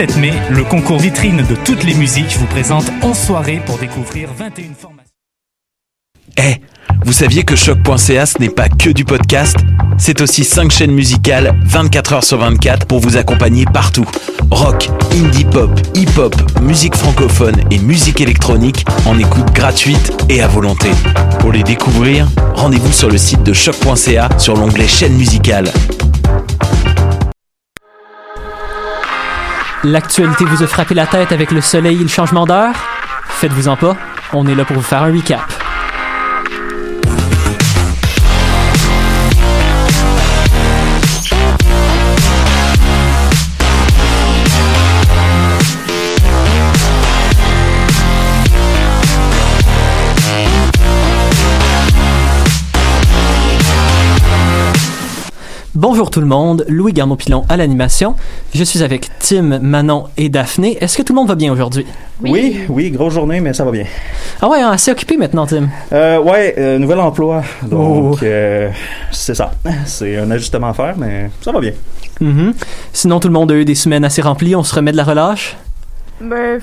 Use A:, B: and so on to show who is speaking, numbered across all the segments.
A: 17 mai, le concours vitrine de toutes les musiques vous présente 11 soirées pour découvrir 21 formations.
B: Eh, vous saviez que choc.ca ce n'est pas que du podcast? C'est aussi 5 chaînes musicales 24 heures sur 24 pour vous accompagner partout. Rock, indie pop, hip-hop, musique francophone et musique électronique en écoute gratuite et à volonté. Pour les découvrir, rendez-vous sur le site de choc.ca sur l'onglet chaîne musicale.
C: L'actualité vous a frappé la tête avec le soleil et le changement d'heure? Faites-vous-en pas, on est là pour vous faire un recap. Bonjour tout le monde, Louis Garneau-Pilon à l'animation. Je suis avec Tim, Manon et Daphné. Est-ce que tout le monde va bien aujourd'hui?
D: Oui. oui, grosse journée, mais ça va bien.
C: Ah ouais, hein, assez occupé maintenant, Tim.
D: Euh, ouais, euh, nouvel emploi. Donc,
C: Oh.
D: euh, c'est ça. C'est un ajustement à faire, mais ça va bien.
C: Mhm. Sinon, tout le monde a eu des semaines assez remplies. On se remet de la relâche?
E: Ben,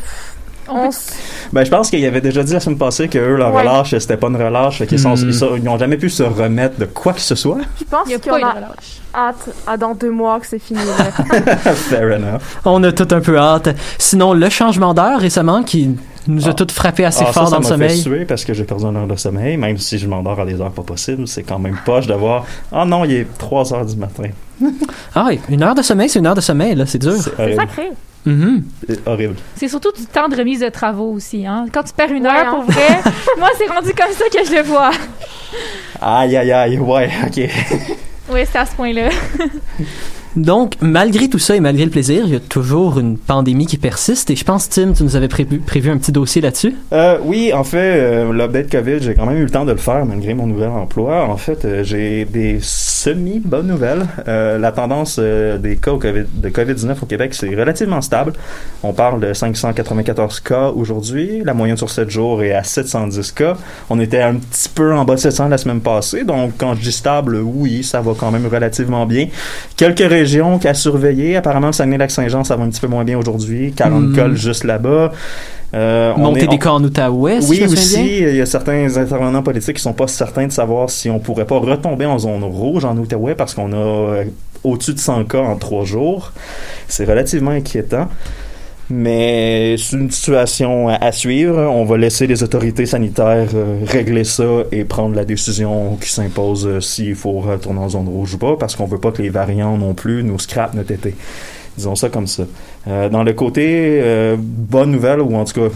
E: on s-
D: Ben, je pense qu'il avait déjà dit la semaine passée que eux, leur
E: Ouais.
D: relâche, c'était pas une relâche, qu'ils sont,
C: Hmm.
D: ils, n'ont jamais pu se remettre de quoi que ce soit.
E: je pense
F: Il n'y a
E: qu'on
F: pas une
E: a
F: relâche.
E: hâte à dans deux mois que c'est fini. là.
D: Fair enough.
C: On a tout un peu hâte. Sinon, le changement d'heure récemment qui nous a
D: Ah.
C: tous frappé assez
D: Ah, ça,
C: fort
D: ça
C: dans le
D: m'a fait
C: sommeil.
D: suer parce que j'ai perdu une heure de sommeil, même si je m'endors à des heures pas possibles. C'est quand même poche de voir. Ah non, il est 3 heures du matin.
C: Ah oui, une heure de sommeil, c'est une heure de sommeil, là, c'est dur.
D: C'est
E: sacré.
C: Mhm.
D: C'est horrible.
F: C'est surtout du temps de remise de travaux aussi. Hein? Quand tu perds une
E: Ouais,
F: heure,
E: hein.
F: pour vrai, moi, c'est rendu comme ça que je le vois.
D: Aïe, aïe, aïe. Ouais, ok.
F: Oui, c'est à ce point-là.
C: Donc, malgré tout ça et malgré le plaisir, il y a toujours une pandémie qui persiste. Et je pense, Tim, tu nous avais prévu, un petit dossier là-dessus.
D: Euh, oui, en fait, euh, l'update COVID, j'ai quand même eu le temps de le faire malgré mon nouvel emploi. En fait, euh, j'ai des semi-bonnes nouvelles. Euh, la tendance euh, des cas de COVID-19 au Québec, c'est relativement stable. On parle de 594 cas aujourd'hui. La moyenne sur 7 jours est à 710 cas. On était un petit peu en bas de 700 la semaine passée. Donc, quand je dis stable, oui, ça va quand même relativement bien. Quelques régions qui a surveillé. Apparemment, le Saguenay-Lac-Saint-Jean, ça va un petit peu moins bien aujourd'hui. 40
C: Hmm.
D: cas juste là-bas. Euh, on
C: Monter des cas en Outaouais,
D: oui, aussi, il y a certains intervenants politiques qui sont pas certains de savoir si on pourrait pas retomber en zone rouge en Outaouais parce qu'on a euh, au-dessus de 100 cas en trois jours. C'est relativement inquiétant. Mais c'est une situation à, suivre. On va laisser les autorités sanitaires euh, régler ça et prendre la décision qui s'impose euh, s'il faut retourner en zone rouge ou pas, parce qu'on veut pas que les variants non plus nous scrapent notre été. Disons ça comme ça. Euh, dans le côté euh, bonne nouvelle, ou en tout cas,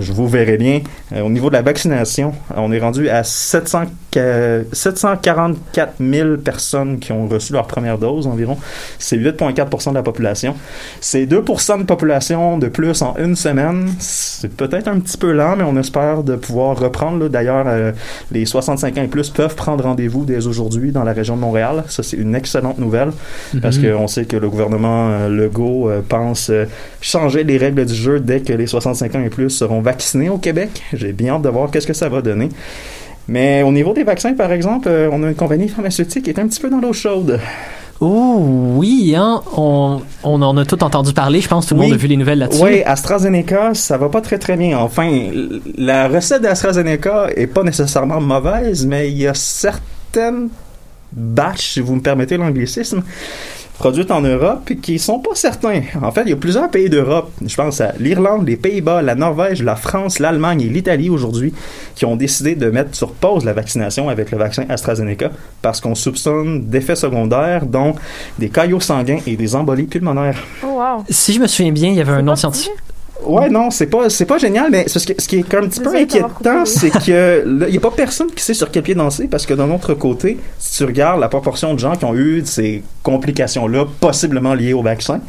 D: je vous verrai bien, euh, au niveau de la vaccination, on est rendu à 700, que- 744 000 personnes qui ont reçu leur première dose environ. C'est 8,4 de la population. C'est 2 de population de plus en une semaine. C'est peut-être un petit peu lent, mais on espère de pouvoir reprendre. là. D'ailleurs, euh, les 65 ans et plus peuvent prendre rendez-vous dès aujourd'hui dans la région de Montréal. Ça, c'est une excellente nouvelle parce
C: Mhm.
D: qu'on sait que le gouvernement euh, Legault pense changer les règles du jeu dès que les 65 ans et plus seront vaccinés au Québec. J'ai bien hâte de voir qu'est-ce que ça va donner. Mais au niveau des vaccins, par exemple, euh, on a une compagnie pharmaceutique qui est un petit peu dans l'eau chaude.
C: Oh oui, hein, on, on en a tout entendu parler. Je pense que tout le
D: Oui.
C: monde a vu les nouvelles là-dessus.
D: Oui, AstraZeneca, ça va pas très très bien. Enfin, la recette d'AstraZeneca est pas nécessairement mauvaise, mais il y a certaines batches, si vous me permettez l'anglicisme, produites en Europe qui sont pas certains. En fait, il y a plusieurs pays d'Europe, je pense à l'Irlande, les Pays-Bas, la Norvège, la France, l'Allemagne et l'Italie aujourd'hui, qui ont décidé de mettre sur pause la vaccination avec le vaccin AstraZeneca parce qu'on soupçonne d'effets secondaires, dont des caillots sanguins et des embolies pulmonaires.
E: Oh, wow.
C: Si je me souviens bien, il y avait un nom scientifique.
D: Ouais, non, c'est pas, c'est pas génial, mais ce qui, ce qui est un petit peu inquiétant, c'est que il y a pas personne qui sait sur quel pied danser, parce que d'un autre côté, si tu regardes la proportion de gens qui ont eu ces complications-là, possiblement liées au vaccin,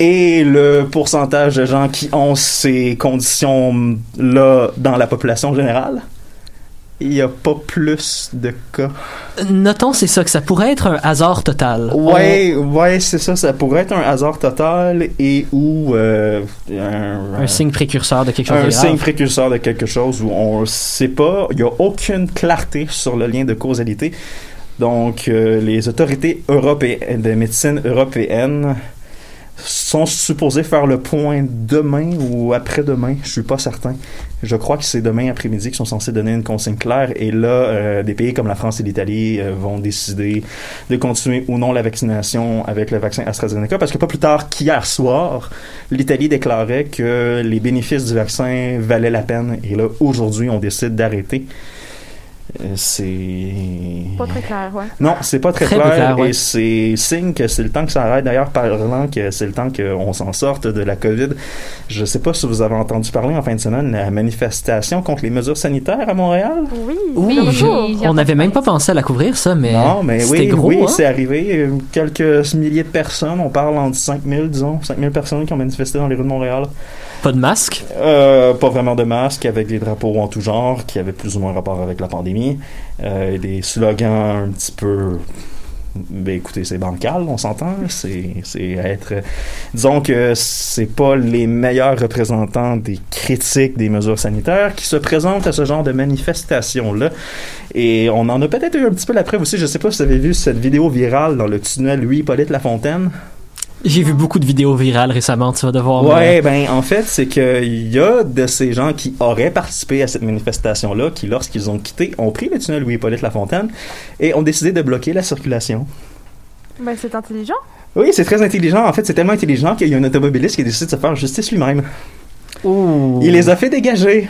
D: et le pourcentage de gens qui ont ces conditions-là dans la population générale, il n'y a pas plus de cas.
C: Notons, c'est ça, que ça pourrait être un hasard total.
D: Ouais, ouais, c'est ça, ça pourrait être un hasard total et ou euh,
C: Un, un signe précurseur de quelque chose
D: un
C: de grave.
D: signe précurseur de quelque chose où on ne sait pas, il n'y a aucune clarté sur le lien de causalité. Donc, euh, les autorités européennes, de médecine européenne sont supposés faire le point demain ou après-demain. Je suis pas certain. Je crois que c'est demain après-midi qu'ils sont censés donner une consigne claire. Et là, euh, des pays comme la France et l'Italie euh, vont décider de continuer ou non la vaccination avec le vaccin AstraZeneca. Parce que pas plus tard qu'hier soir, l'Italie déclarait que les bénéfices du vaccin valaient la peine. Et là, aujourd'hui, on décide d'arrêter. Euh, c'est
E: Pas très clair, ouais.
D: non, c'est pas très,
C: Très
D: clair,
C: clair, ouais.
D: et c'est signe que c'est le temps que ça arrête. D'ailleurs, parlant que c'est le temps qu'on s'en sorte de la COVID. Je sais pas si vous avez entendu parler en fin de semaine la manifestation contre les mesures sanitaires à Montréal.
E: Oui,
C: Oui, je- on n'avait même pas pensé à la couvrir, ça, mais,
D: non, mais oui,
C: gros.
D: oui,
C: hein?
D: c'est arrivé. Quelques milliers de personnes. On parle entre 5000, disons, 5000 personnes qui ont manifesté dans les rues de Montréal.
C: Pas de masque?
D: Euh, pas vraiment de masques, avec des drapeaux en tout genre, qui avaient plus ou moins rapport avec la pandémie. Euh, des slogans un petit peu... Ben écoutez, c'est bancal, on s'entend. C'est, c'est être... Disons que c'est pas les meilleurs représentants des critiques des mesures sanitaires qui se présentent à ce genre de manifestation-là. Et on en a peut-être eu un petit peu la preuve aussi. Je sais pas si vous avez vu cette vidéo virale dans le tunnel Louis-Hippolyte Lafontaine.
C: J'ai vu beaucoup de vidéos virales récemment, tu vas devoir.
D: Ouais, ben en fait, c'est qu'il y a de ces gens qui auraient participé à cette manifestation-là, qui lorsqu'ils ont quitté, ont pris le tunnel Louis-Hippolyte Lafontaine et ont décidé de bloquer la circulation.
E: Ben, c'est intelligent.
D: Oui, c'est très intelligent. En fait, c'est tellement intelligent qu'il y a un automobiliste qui a décidé de se faire justice lui-même.
C: Oh.
D: Il les a fait dégager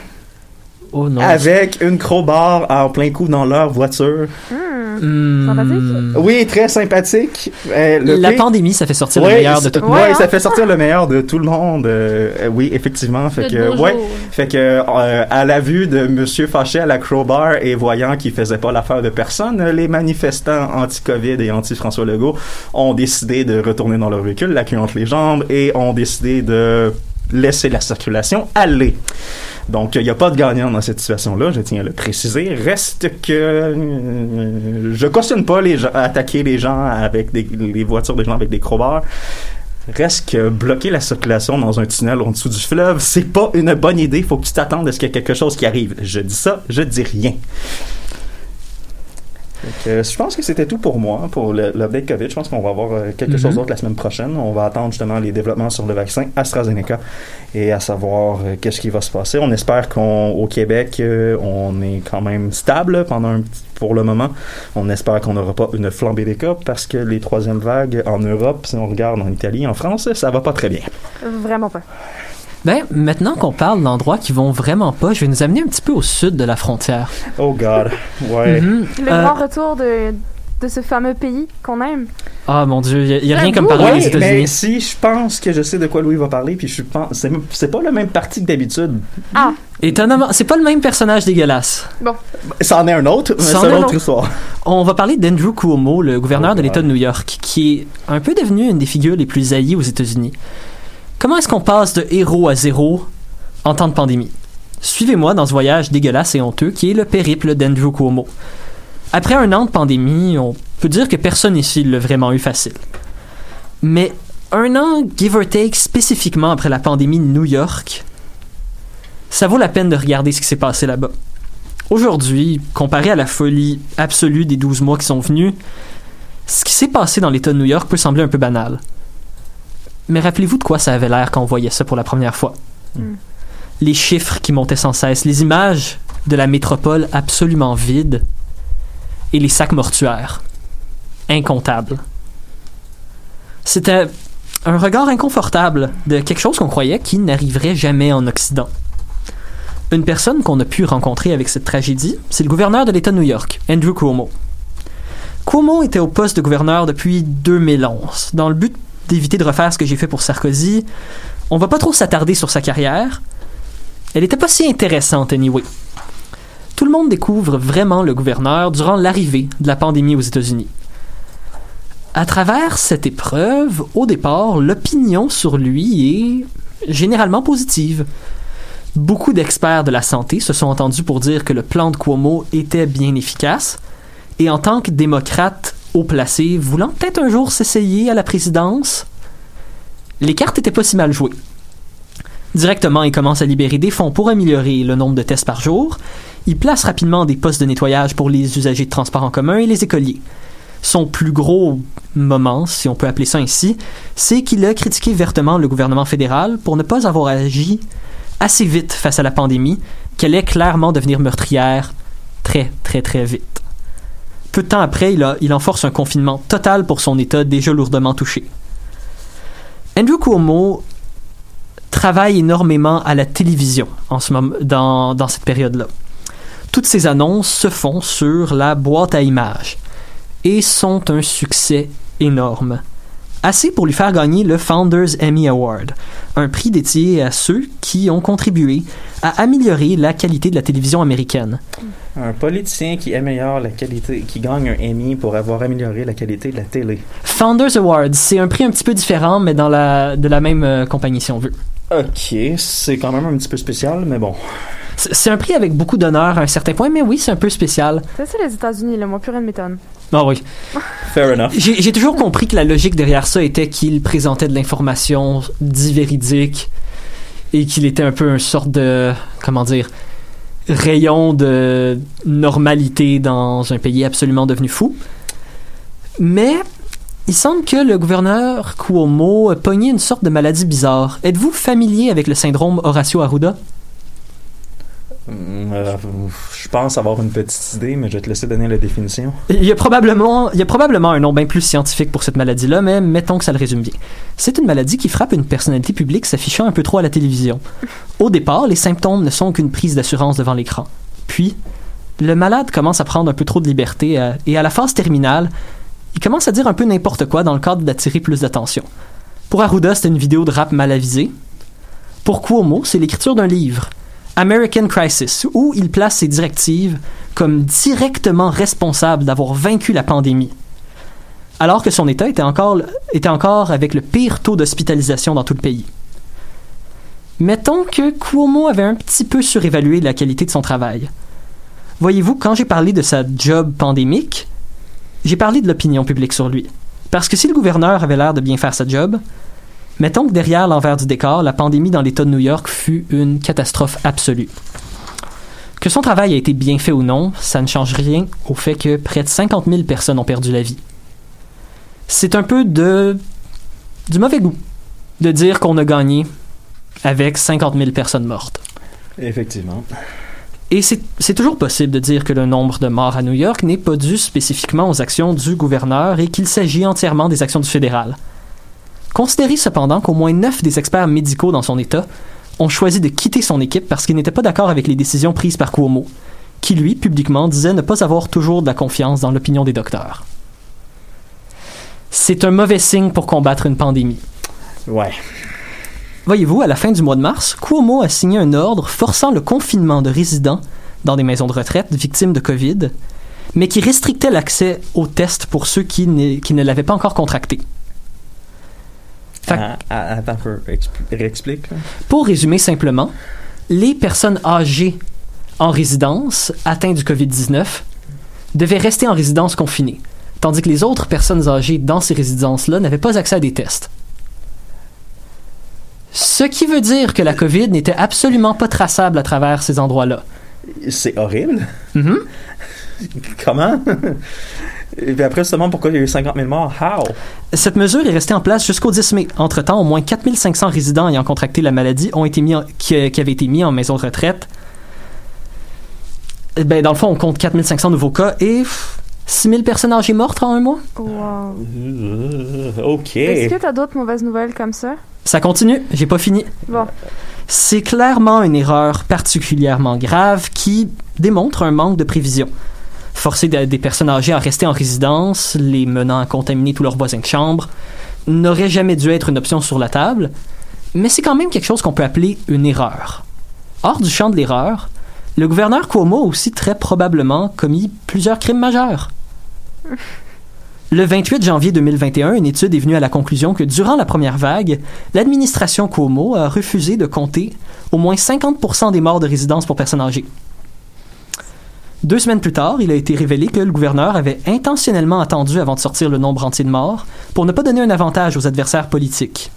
C: Oh non.
D: avec une crowbar en plein coup dans leur voiture.
E: Hmm.
C: Hmm.
E: Sympathique?
D: Oui, très sympathique. Euh, le
C: La pandémie, ça fait sortir
D: Ouais,
C: le meilleur de tout le monde.
E: hein.
D: ça fait sortir le meilleur de tout le monde. euh, euh, oui, effectivement. Fait que, ouais. Fait que, euh, à la vue de Monsieur fâché à la crowbar et voyant qu'il faisait pas l'affaire de personne, les manifestants anti-Covid et anti-François Legault ont décidé de retourner dans leur véhicule, la queue entre les jambes, et ont décidé de laisser la circulation aller. Donc, il n'y a pas de gagnant dans cette situation-là, je tiens à le préciser. Reste que euh, je cautionne pas les gens, attaquer les gens avec les voitures des gens avec des crowbars. Reste que bloquer la circulation dans un tunnel en dessous du fleuve, c'est pas une bonne idée. Faut que tu t'attendes à ce qu'il y ait quelque chose qui arrive. Je dis ça, je dis rien. Je pense que c'était tout pour moi, pour le- l'update COVID. Je pense qu'on va avoir euh, quelque
C: Mhm.
D: chose d'autre la semaine prochaine. On va attendre justement les développements sur le vaccin AstraZeneca et à savoir euh, qu'est-ce qui va se passer. On espère qu'au Québec, euh, on est quand même stable pendant un petit pour le moment. On espère qu'on n'aura pas une flambée des cas parce que les troisièmes vagues en Europe, si on regarde en Italie, en France, ça va pas très bien.
E: Vraiment pas.
C: Ben, maintenant qu'on parle d'endroits qui vont vraiment pas, je vais nous amener un petit peu au sud de la frontière.
D: Oh God. Ouais.
C: Mhm.
E: Le
C: Euh,
E: grand retour de, de ce fameux pays qu'on aime.
C: Ah mon dieu, il y, a rien comme parler
D: Ouais,
C: des
D: mais
C: États-Unis.
D: si je pense que je sais de quoi Louis va parler, puis je pense c'est c'est pas le même parti que d'habitude.
E: Ah,
C: Étonnamment, c'est pas le même personnage dégueulasse.
D: Ça en est un autre, mais
C: Ça en
D: c'est
C: est
D: une
C: un
D: autre histoire.
C: On va parler d'Andrew Cuomo, le gouverneur
D: Oh,
C: de l'État de New York, qui est un peu devenu une des figures les plus haïes aux États-Unis. Comment est-ce qu'on passe de héros à zéro en temps de pandémie? Suivez-moi dans ce voyage dégueulasse et honteux qui est le périple d'Andrew Cuomo. Après un an de pandémie, on peut dire que personne ici l'a vraiment eu facile. Mais un an, give or take, spécifiquement après la pandémie de New York, ça vaut la peine de regarder ce qui s'est passé là-bas. Aujourd'hui, comparé à la folie absolue des 12 mois qui sont venus, ce qui s'est passé dans l'État de New York peut sembler un peu banal. Mais rappelez-vous de quoi ça avait l'air quand on voyait ça pour la première fois.
E: Mm.
C: Les chiffres qui montaient sans cesse, les images de la métropole absolument vide et les sacs mortuaires. Incomptables. C'était un regard inconfortable de quelque chose qu'on croyait qui n'arriverait jamais en Occident. Une personne qu'on a pu rencontrer avec cette tragédie, c'est le gouverneur de l'État de New York, Andrew Cuomo. Cuomo était au poste de gouverneur depuis 2011. Dans le but d'éviter de refaire ce que j'ai fait pour Sarkozy, on va pas trop s'attarder sur sa carrière. Elle était pas si intéressante, anyway. Tout le monde découvre vraiment le gouverneur durant l'arrivée de la pandémie aux États-Unis. À travers cette épreuve, au départ, l'opinion sur lui est généralement positive. Beaucoup d'experts de la santé se sont entendus pour dire que le plan de Cuomo était bien efficace, et en tant que démocrate haut placé, voulant peut-être un jour s'essayer à la présidence, les cartes étaient pas si mal jouées. Directement, il commence à libérer des fonds pour améliorer le nombre de tests par jour. Il place rapidement des postes de nettoyage pour les usagers de transport en commun et les écoliers. Son plus gros moment, si on peut appeler ça ainsi, c'est qu'il a critiqué vertement le gouvernement fédéral pour ne pas avoir agi assez vite face à la pandémie, qu'elle allait clairement devenir meurtrière très, très, très vite. Peu de temps après, il, a, il enforce un confinement total pour son État déjà lourdement touché. Andrew Cuomo travaille énormément à la télévision dans, cette période-là. Toutes ces annonces se font sur la boîte à images et sont un succès énorme. Assez pour lui faire gagner le Founders Emmy Award, un prix dédié à ceux qui ont contribué à améliorer la qualité de la télévision américaine.
D: Un politicien qui améliore la qualité, qui gagne un Emmy pour avoir amélioré la qualité de la télé.
C: Founders Award, c'est un prix un petit peu différent, mais dans la, de la même euh, compagnie, si on veut.
D: Ok, c'est quand même un petit peu spécial, mais bon.
C: C'est c'est un prix avec beaucoup d'honneur à un certain point, mais oui, c'est un peu spécial.
E: C'est ça les États-Unis, là, moi plus rien ne m'étonne.
C: Ah oui.
D: Fair enough.
C: J'ai toujours compris que la logique derrière ça était qu'il présentait de l'information dit véridique et qu'il était un peu un sorte de comment dire rayon de normalité dans un pays absolument devenu fou. Mais il semble que le gouverneur Cuomo a pogné une sorte de maladie bizarre. Êtes-vous familier avec le syndrome Horacio Arruda?
D: Hum, euh, je pense avoir une petite idée, mais je vais te laisser donner la définition.
C: Il y a probablement, il y a probablement un nom bien plus scientifique pour cette maladie-là, mais mettons que ça le résume bien. C'est une maladie qui frappe une personnalité publique s'affichant un peu trop à la télévision. Au départ, les symptômes ne sont qu'une prise d'assurance devant l'écran. Puis, le malade commence à prendre un peu trop de liberté euh, et à la phase terminale, il commence à dire un peu n'importe quoi dans le cadre d'attirer plus d'attention. Pour Arruda, c'était une vidéo de rap mal avisée. Pour Cuomo, c'est l'écriture d'un livre, American Crisis, où il place ses directives comme directement responsable d'avoir vaincu la pandémie. Alors que son État était encore, était encore avec le pire taux d'hospitalisation dans tout le pays. Mettons que Cuomo avait un petit peu surévalué la qualité de son travail. Voyez-vous, quand j'ai parlé de sa job pandémique, j'ai parlé de l'opinion publique sur lui. Parce que si le gouverneur avait l'air de bien faire sa job, mettons que derrière l'envers du décor, la pandémie dans l'État de New York fut une catastrophe absolue. Que son travail a été bien fait ou non, ça ne change rien au fait que près de 50 000 personnes ont perdu la vie. C'est un peu de du mauvais goût de dire qu'on a gagné avec 50 000 personnes mortes.
D: Effectivement.
C: Et c'est c'est toujours possible de dire que le nombre de morts à New York n'est pas dû spécifiquement aux actions du gouverneur et qu'il s'agit entièrement des actions du fédéral. Considérez cependant qu'au moins neuf des experts médicaux dans son État ont choisi de quitter son équipe parce qu'ils n'étaient pas d'accord avec les décisions prises par Cuomo, qui lui, publiquement, disait ne pas avoir toujours de la confiance dans l'opinion des docteurs. C'est un mauvais signe pour combattre une pandémie.
D: Ouais.
C: Voyez-vous, à la fin du mois de mars, Cuomo a signé un ordre forçant le confinement de résidents dans des maisons de retraite victimes de COVID, mais qui restrictait l'accès aux tests pour ceux qui, ne- qui ne l'avaient pas encore contracté. Fait que-
D: Ah, ah, attends un peu. Expl- Réexplique. là.
C: Pour résumer simplement, les personnes âgées en résidence atteintes du COVID-19 devaient rester en résidence confinée, tandis que les autres personnes âgées dans ces résidences-là n'avaient pas accès à des tests. Ce qui veut dire que la COVID n'était absolument pas traçable à travers ces endroits-là.
D: C'est horrible.
C: Mhm.
D: Comment? Et puis après, seulement pourquoi il y a eu 50 000 morts? How?
C: Cette mesure est restée en place jusqu'au 10 mai. Entre-temps, au moins 4500 résidents ayant contracté la maladie ont été mis en- qui, qui avaient été mis en maison de retraite. Eh Ben, dans le fond, on compte 4500 nouveaux cas et pff, 6000 personnes âgées mortes en un mois.
E: Wow.
D: Euh, ok.
E: Est-ce que t'as d'autres mauvaises nouvelles comme ça?
C: Ça continue, j'ai pas fini.
E: Bon.
C: C'est clairement une erreur particulièrement grave qui démontre un manque de prévision. Forcer de- des personnes âgées à rester en résidence, les menant à contaminer tous leurs voisins de chambre, n'aurait jamais dû être une option sur la table, mais c'est quand même quelque chose qu'on peut appeler une erreur. Hors du champ de l'erreur, le gouverneur Cuomo a aussi très probablement commis plusieurs crimes majeurs. Le 28 janvier 2021, une étude est venue à la conclusion que durant la première vague, l'administration Cuomo a refusé de compter au moins 50% des morts de résidence pour personnes âgées. Deux semaines plus tard, il a été révélé que le gouverneur avait intentionnellement attendu avant de sortir le nombre entier de morts pour ne pas donner un avantage aux adversaires politiques.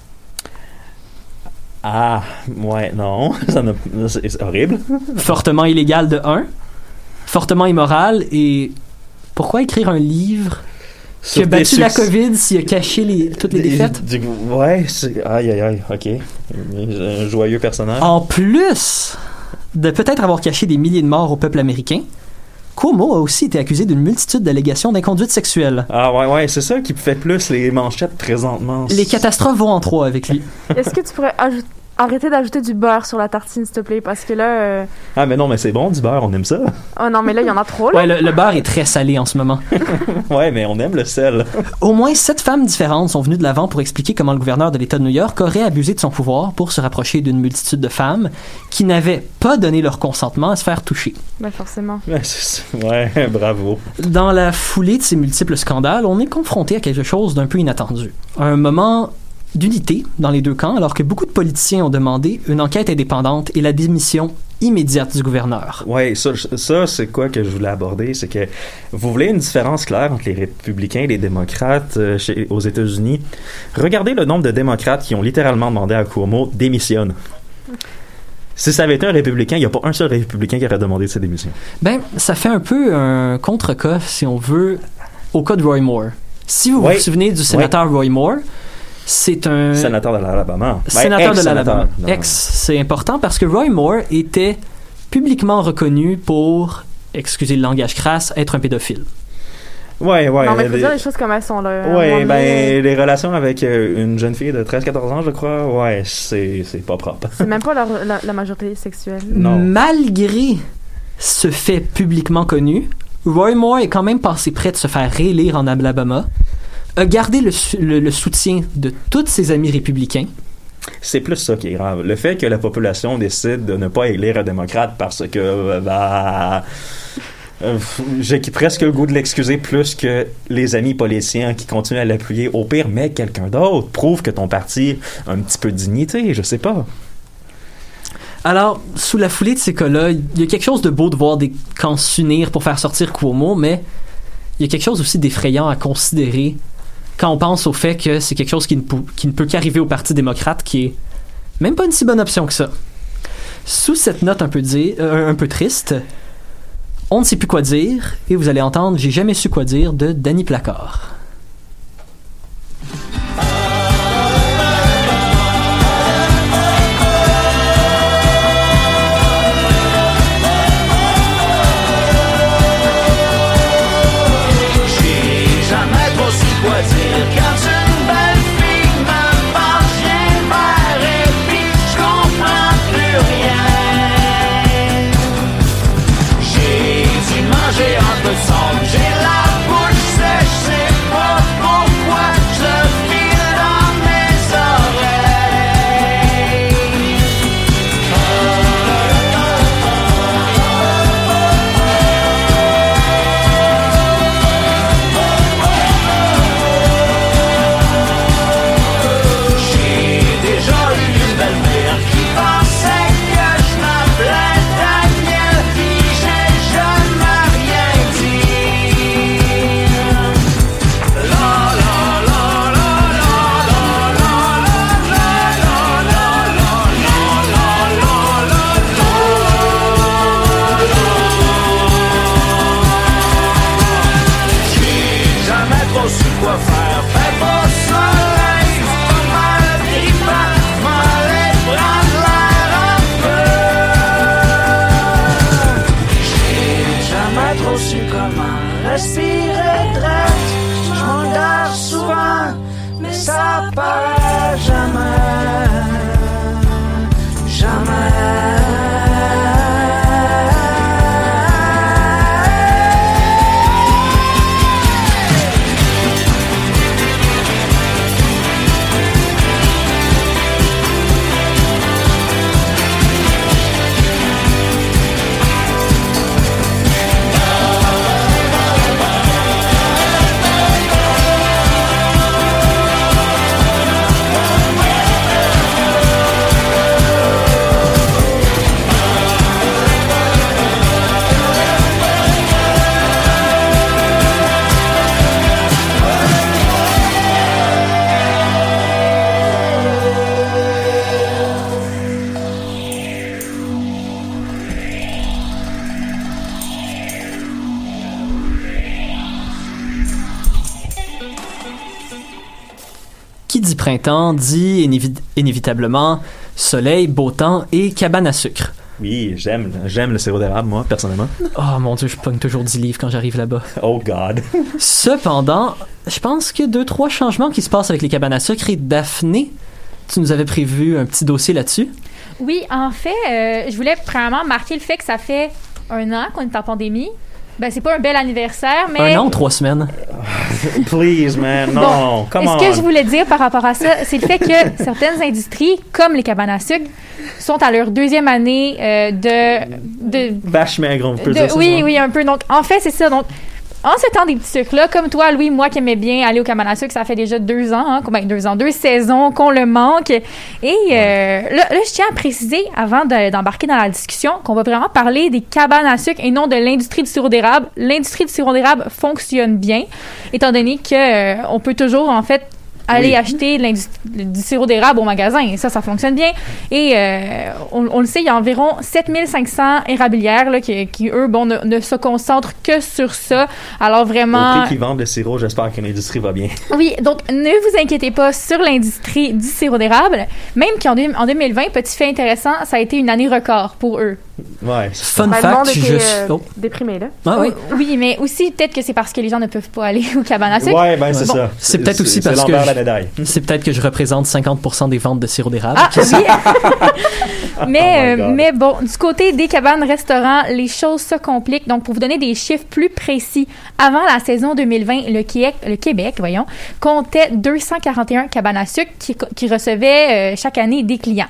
D: Ah, ouais, non. C'est horrible.
C: Fortement illégal de un, fortement immoral et pourquoi écrire un livre Qui a battu la COVID, s'il a caché les, toutes les défaites?
D: du- ouais, aïe aïe aïe, ok. Un joyeux personnage.
C: En plus de peut-être avoir caché des milliers de morts au peuple américain, Cuomo a aussi été accusé d'une multitude d'allégations d'inconduite sexuelle.
D: Ah ouais, ouais, c'est ça qui fait plus les manchettes présentement.
C: Les catastrophes vont en trois avec lui.
E: Est-ce que tu pourrais ajou- arrêter d'ajouter du beurre sur la tartine, s'il te plaît? Parce que là. euh,
D: Ah mais non, mais c'est bon du beurre, on aime ça.
E: Oh non, mais là, il y en a trop, là.
C: Ouais, le, le beurre est très salé en ce moment.
D: Ouais, mais on aime le sel.
C: Au moins sept femmes différentes sont venues de l'avant pour expliquer comment le gouverneur de l'État de New York aurait abusé de son pouvoir pour se rapprocher d'une multitude de femmes qui n'avaient pas donné leur consentement à se faire toucher.
E: Ben, forcément.
D: C'est- ouais, bravo.
C: Dans la foulée de ces multiples scandales, on est confronté à quelque chose d'un peu inattendu. Un moment d'unité dans les deux camps, alors que beaucoup de politiciens ont demandé une enquête indépendante et la démission immédiate du gouverneur.
D: Ouais, ça, ça c'est quoi que je voulais aborder, c'est que vous voulez une différence claire entre les républicains et les démocrates euh, chez- aux États-Unis? Regardez le nombre de démocrates qui ont littéralement demandé à Cuomo démissionne. Si ça avait été un républicain, il n'y a pas un seul républicain qui aurait demandé sa démission.
C: Ben, ça fait un peu un contre-cas, si on veut, au cas de Roy Moore. Si vous
D: Oui.
C: vous souvenez du sénateur Roy Moore, c'est un
D: Sénateur de l'Alabama. Ben,
C: sénateur de l'Alabama. Ex, c'est important parce que Roy Moore était publiquement reconnu pour, excusez le langage crasse, être un pédophile.
D: Ouais, ouais.
E: non, mais faut
D: les-
E: dire les choses comme elles sont, là.
D: Ouais, ben, les relations avec euh, une jeune fille de 13-14 ans, je crois, ouais, c'est c'est pas propre.
E: C'est même pas la, la, la majorité sexuelle.
D: Non.
C: Malgré ce fait publiquement connu, Roy Moore est quand même passé près de se faire réélire en Alabama, a gardé le, su- le- le soutien de tous ses amis républicains,
D: C'est plus ça qui est grave. Le fait que la population décide de ne pas élire un démocrate parce que, euh, bah, euh, j'ai presque le goût de l'excuser plus que les amis politiciens qui continuent à l'appuyer. Au pire, mets quelqu'un d'autre. Prouve que ton parti a un petit peu de dignité, je sais pas.
C: Alors, sous la foulée de ces cas-là, il y a quelque chose de beau de voir des camps s'unir pour faire sortir Cuomo, mais il y a quelque chose aussi d'effrayant à considérer quand on pense au fait que c'est quelque chose qui ne, qui ne peut qu'arriver au Parti démocrate, qui est même pas une si bonne option que ça. Sous cette note un peu, euh, un peu triste, on ne sait plus quoi dire, et vous allez entendre J'ai jamais su quoi dire de Danny Placard. Printemps dit inévi- inévitablement soleil, beau temps et cabane à sucre.
D: Oui, j'aime, j'aime le sirop d'érable, moi, personnellement.
C: Oh mon dieu, je pogne toujours 10 livres quand j'arrive là-bas.
D: Oh God.
C: Cependant, je pense qu'il y a deux, trois changements qui se passent avec les cabanes à sucre et Daphné, tu nous avais prévu un petit dossier là-dessus?
F: Oui, en fait, euh, je voulais premièrement marquer le fait que ça fait un an qu'on est en pandémie. Ben, c'est pas un bel anniversaire, mais.
C: Un an, trois semaines?
D: Please, man, non,
F: Bon,
D: come on.
F: ce que je voulais dire par rapport à ça, c'est le fait que certaines industries, comme les cabanes à sucre, sont à leur deuxième année euh, de, de
D: Vache maigre, on peut
F: de-
D: dire ça.
F: oui, oui, un peu. Donc, en fait, c'est ça. Donc, en ce temps des petits sucres-là, comme toi, Louis, moi qui aimais bien aller au cabane à sucre, ça fait déjà deux ans, hein, ben, deux ans, deux saisons qu'on le manque. Et euh, là, là, je tiens à préciser, avant de- d'embarquer dans la discussion, qu'on va vraiment parler des cabanes à sucre et non de l'industrie du sirop d'érable. L'industrie du sirop d'érable fonctionne bien, étant donné que euh, on peut toujours, en fait, aller
D: Oui.
F: acheter du sirop d'érable au magasin. Et ça, ça fonctionne bien. Et euh, on, on le sait, il y a environ 7500 érablières là, qui, qui, eux, bon, ne, ne se concentrent que sur ça. Alors
D: Au
F: vraiment...
D: prix qu'ils vendent le sirop, j'espère que l'industrie va bien.
F: Oui, donc ne vous inquiétez pas sur l'industrie du sirop d'érable. Même qu'en en 2020, petit fait intéressant, ça a été une année record pour eux.
D: Ouais.
C: Fun
E: Ben,
C: fact,
E: était
C: je
E: euh,
C: suis... Oh.
E: déprimé, là.
C: Ah oui.
F: Oui, mais aussi peut-être que c'est parce que les gens ne peuvent pas aller au cabane à sucre.
D: Ouais, ben c'est
C: Bon,
D: ça.
C: c'est peut-être aussi parce que
D: médaille.
C: C'est peut-être que je représente 50% des ventes de sirop d'érable.
F: Ah oui. mais,
D: Oh my
F: euh, mais bon, du côté des cabanes restaurants, les choses se compliquent. Donc, pour vous donner des chiffres plus précis, avant la saison 2020, le Québec, le Québec voyons, comptait 241 cabanes à sucre qui, qui recevaient euh, chaque année des clients.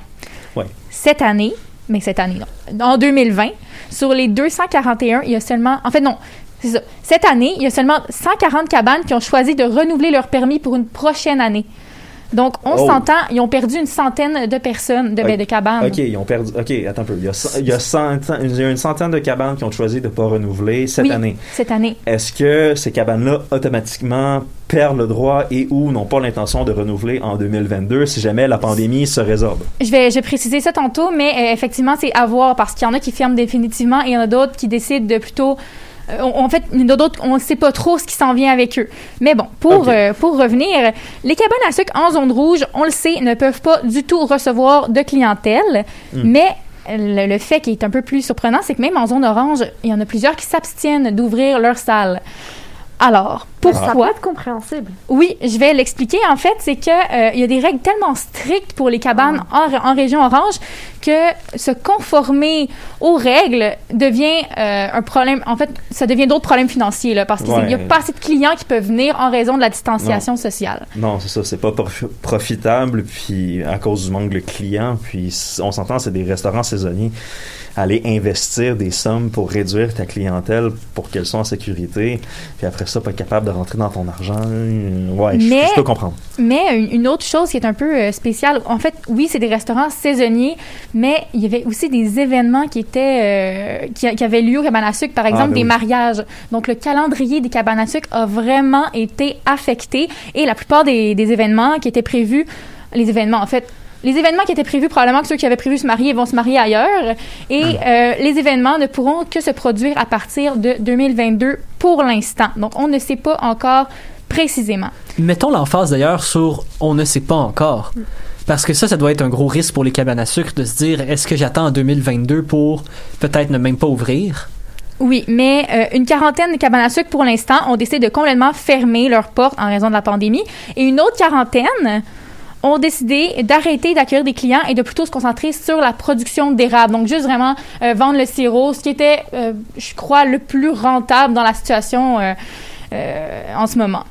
D: Ouais.
F: Cette année, mais cette année non, en 2020, sur les 241, il y a seulement, en fait non, ça. Cette année, il y a seulement 140 cabanes qui ont choisi de renouveler leur permis pour une prochaine année. Donc, on
D: Oh.
F: s'entend, ils ont perdu une centaine de personnes, de, ben, de cabanes.
D: Ok, ils ont perdu. Ok, attends un peu. Il y a, cent- il y a, cent- il y a une centaine de cabanes qui ont choisi de ne pas renouveler cette
F: Oui.
D: année.
F: Cette année.
D: Est-ce que ces cabanes-là automatiquement perdent le droit et ou n'ont pas l'intention de renouveler en 2022 si jamais la pandémie se résorbe?
F: Je vais, je vais préciser ça tantôt, mais euh, effectivement, c'est à voir parce qu'il y en a qui ferment définitivement et il y en a d'autres qui décident de plutôt. Euh, en fait, d'autres, on ne sait pas trop ce qui s'en vient avec eux. Mais bon, pour, euh, pour revenir, les cabanes à sucre en zone rouge, on le sait, ne peuvent pas du tout recevoir de clientèle.
D: Hmm.
F: Mais le, le fait qui est un peu plus surprenant, c'est que même en zone orange, il y en a plusieurs qui s'abstiennent d'ouvrir leur salle. Alors,
E: Ça peut
F: pourquoi?
E: être compréhensible.
F: Oui, je vais l'expliquer. En fait, c'est que euh, il y a des règles tellement strictes pour les cabanes en, en région orange que se conformer aux règles devient euh, un problème. En fait, ça devient d'autres problèmes financiers là, parce qu'il n'y a pas assez de clients qui peuvent venir en raison de la distanciation sociale.
D: Non, c'est ça, c'est pas prof- profitable, puis à cause du manque de clients, puis on s'entend, c'est des restaurants saisonniers. Aller investir des sommes pour réduire ta clientèle pour qu'elle soit en sécurité, puis après ça, pas être capable de rentrer dans ton argent, ouais, je-
F: Mais-
D: je peux comprendre.
F: Mais une, autre chose qui est un peu euh, spéciale, en fait, oui, c'est des restaurants saisonniers, mais il y avait aussi des événements qui étaient euh, qui, qui avaient lieu au cabane à sucre, par exemple
D: ben
F: des
D: oui.
F: mariages. Donc le calendrier des cabanes à sucre a vraiment été affecté et la plupart des, des événements qui étaient prévus, les événements en fait. Les événements qui étaient prévus, probablement que ceux qui avaient prévu se marier vont se marier ailleurs. Et euh, les événements ne pourront que se produire à partir de 2022 pour l'instant. Donc, on ne sait pas encore précisément.
C: Mettons l'emphase d'ailleurs sur on ne sait pas encore. Parce que ça, ça doit être un gros risque pour les cabanes à sucre de se dire est-ce que j'attends en 2022 pour peut-être ne même pas ouvrir?
F: Oui, mais euh, une quarantaine de cabanes à sucre pour l'instant ont décidé de complètement fermer leurs portes en raison de la pandémie. Et une autre quarantaine ont décidé d'arrêter d'accueillir des clients et de plutôt se concentrer sur la production d'érable. Donc, juste vraiment euh, vendre le sirop, ce qui était, euh, je crois, le plus rentable dans la situation euh, en ce moment.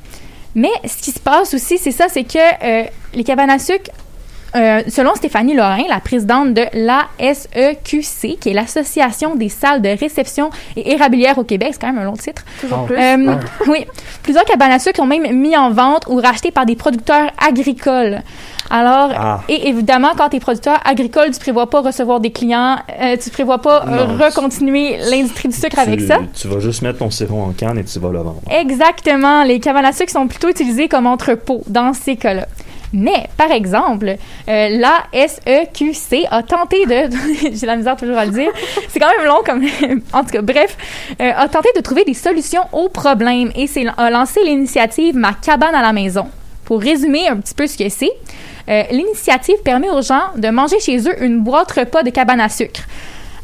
F: Mais ce qui se passe aussi, c'est ça, c'est que les cabanes à sucre euh, selon Stéphanie Lorrain, la présidente de l'ASEQC, qui est l'Association des salles de réception et érablières au Québec, c'est quand même un long titre.
E: Toujours
C: Oh.
E: plus.
F: Euh, Oui, plusieurs cabanes à sucre ont même mis en vente ou racheté par des producteurs agricoles. Alors,
D: Ah.
F: et évidemment, quand tu es producteur agricole, tu prévois pas recevoir des clients, euh, tu prévois pas euh,
D: Non.
F: recontinuer l'industrie du sucre avec ça.
D: Tu vas juste mettre ton sirop en canne et tu vas le vendre.
F: Exactement. Les cabanes à sucre sont plutôt utilisées comme entrepôt dans ces cas-là. Mais, par exemple, euh, la SEQC a tenté de... J'ai la misère toujours à le dire. C'est quand même long comme... en tout cas, bref, euh, a tenté de trouver des solutions aux problèmes et a lancé l'initiative Ma cabane à la maison. Pour résumer un petit peu ce que c'est, euh, l'initiative permet aux gens de manger chez eux une boîte repas de cabane à sucre.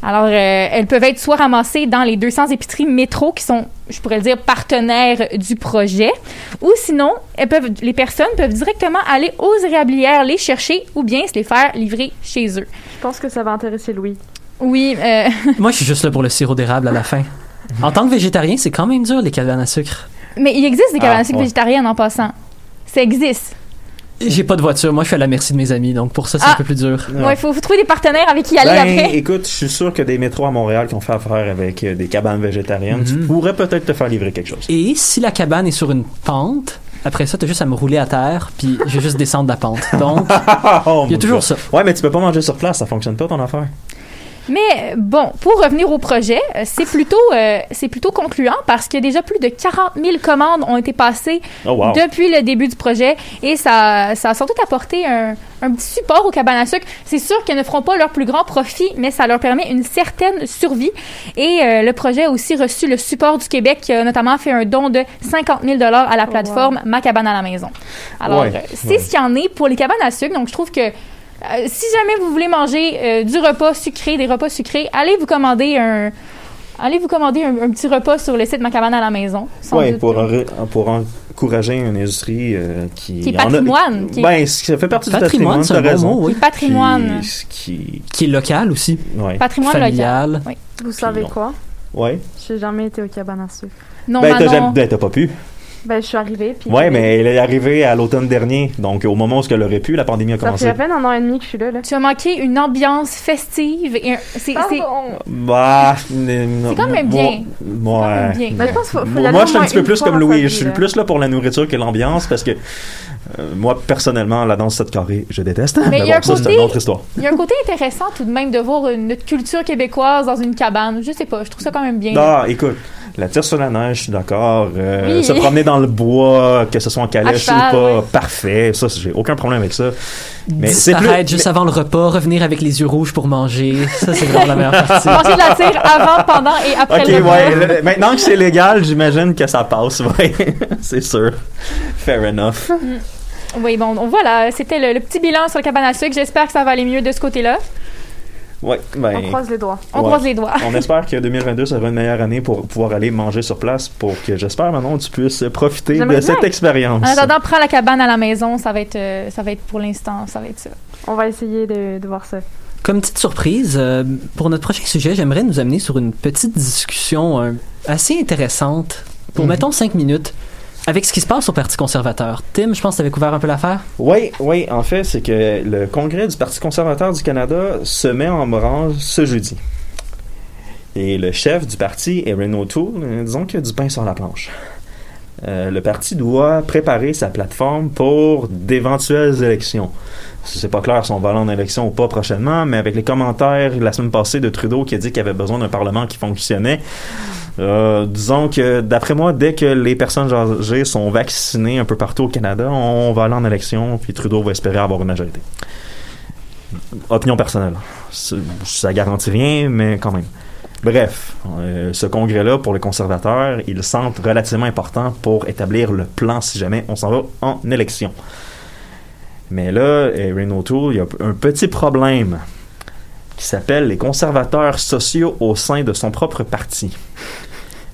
F: Alors, euh, elles peuvent être soit ramassées dans les 200 épiceries métro qui sont, je pourrais le dire, partenaires du projet, ou sinon, elles peuvent, les personnes peuvent directement aller aux réhablières les chercher ou bien se les faire livrer chez eux.
E: Je pense que ça va intéresser Louis.
F: Oui, euh,
C: Moi, je suis juste là pour le sirop d'érable à la fin. En tant que végétarien, c'est quand même dur, les cabanes à sucre.
F: mais il existe des cabanes à sucre
D: ouais.
F: végétariennes en passant. Ça existe.
C: J'ai pas de voiture. Moi, je suis à la merci de mes amis, donc pour ça, c'est
F: Ah.
C: un peu plus dur.
F: Ouais, il faut, faut trouver des partenaires avec qui y aller
D: Ben,
F: après.
D: écoute, je suis sûr que des métros à Montréal qui ont fait affaire avec euh, des cabanes végétariennes, tu
C: Mhm.
D: pourrais peut-être te faire livrer quelque chose.
C: Et si la cabane est sur une pente, après ça, t'as juste à me rouler à terre, puis je vais juste descendre la pente. Donc,
D: Oh,
C: il y a toujours ça.
D: Ouais, mais tu peux pas manger sur place, ça fonctionne pas ton affaire.
F: Mais bon, pour revenir au projet, euh, c'est plutôt, euh, c'est plutôt concluant parce que déjà plus de 40 000 commandes ont été passées
D: Oh wow.
F: depuis le début du projet et ça, ça a surtout apporté un, un petit support aux cabanes à sucre. C'est sûr qu'elles ne feront pas leur plus grand profit, mais ça leur permet une certaine survie. Et euh, le projet a aussi reçu le support du Québec qui a notamment fait un don de 50 000 à la
E: Oh,
F: plateforme Ma cabane à la maison. Alors,
D: Ouais,
F: euh, c'est
D: ouais.
F: ce qu'il y en est pour les cabanes à sucre. Donc, je trouve que euh, si jamais vous voulez manger euh, du repas sucré, des repas sucrés, allez vous commander un... Allez vous commander un, un petit repas sur le site Ma cabane à la maison. doute.
D: pour, pour encourager une industrie euh, qui.
F: Qui est
D: a-
F: patrimoine, qui est-
D: Ben, ça fait partie
C: patrimoine,
D: du
C: c'est
D: patrimoine,
C: un
D: t'as
C: bon
D: raison.
C: mot, oui.
F: Patrimoine.
D: Qui, qui,
C: Qui est local aussi.
D: ouais.
F: Patrimoine local. Oui.
E: Vous savez
D: non.
E: quoi?
D: Ouais.
E: J'ai jamais été au cabane à sucre.
F: Non,
D: Ben, t'as ben, t'as pas pu.
E: Ben, je suis arrivée, puis...
D: Ouais, mais elle est arrivée à l'automne dernier. Donc, au moment où elle aurait pu, la pandémie a
E: Ça
D: commencé.
E: fait à peine un an et demi que je suis là, là.
F: Tu as manqué une ambiance festive et un- c'est.
D: Bah, c'est
F: quand même bien.
D: Moi,
F: quand même bien.
E: Mais je pense qu'il faut, faut y
D: Moi, je suis un petit peu plus comme Louis.
E: vie,
D: Je suis
E: là.
D: plus là pour la nourriture que l'ambiance parce que euh, moi, personnellement, la danse 7 carrés, je déteste.
F: Mais il y a
D: bon,
F: un
D: ça, c'est
F: côté-
D: une autre histoire.
F: Il y a un côté intéressant tout de même de voir une, notre culture québécoise dans une cabane. Je sais pas, je trouve ça quand même bien.
D: Ah, écoute, la tire sur la neige, je suis d'accord. Euh,
F: Oui.
D: Se promener dans le bois, que ce soit en calèche
F: cheval,
D: ou pas,
F: ouais.
D: parfait. Ça, j'ai aucun problème avec ça. Mais c'est plus.
C: Juste avant le repas, revenir avec les yeux rouges pour manger. Ça, c'est vraiment la meilleure partie.
F: Manger de la tire avant, pendant et après
D: Ok,
F: le repas.
D: ouais. le- maintenant que c'est légal, j'imagine que ça passe, ouais. c'est sûr. Fair enough.
F: Oui, bon, voilà, c'était le, le petit bilan sur le cabane à sucre. J'espère que ça va aller mieux de ce côté-là.
D: Ouais, ben.
E: On croise les doigts.
F: On
D: Ouais.
F: croise les doigts.
D: On espère que 2022 sera une meilleure année pour pouvoir aller manger sur place pour que j'espère maintenant tu puisses profiter de cette
E: bien.
D: expérience.
F: En attendant, prends la cabane à la maison, ça va être, euh, ça va être pour l'instant, ça va être ça.
E: On va essayer de, de voir ça.
C: Comme petite surprise, euh, pour notre prochain sujet, j'aimerais nous amener sur une petite discussion euh, assez intéressante, pour
D: Mhm.
C: mettons cinq minutes, avec ce qui se passe au Parti conservateur. Tim, je pense que tu avais couvert un peu l'affaire?
D: Oui, oui, en fait, c'est que le congrès du Parti conservateur du Canada se met en branle ce jeudi. Et le chef du parti, Erin O'Toole, euh, disons qu'il y a du pain sur la planche. Euh, le parti doit préparer sa plateforme pour d'éventuelles élections. C'est pas clair si on va aller en élection ou pas prochainement, mais avec les commentaires la semaine passée de Trudeau qui a dit qu'il avait besoin d'un parlement qui fonctionnait, euh, disons que d'après moi, dès que les personnes âgées sont vaccinées un peu partout au Canada, on va aller en élection, puis Trudeau va espérer avoir une majorité. Opinion personnelle. Ça garantit rien, mais quand même. Bref, euh, ce congrès-là, pour les conservateurs, ils le sentent relativement important pour établir le plan si jamais on s'en va en élection. Mais là, Erin O'Toole, il y a un petit problème qui s'appelle les conservateurs sociaux au sein de son propre parti.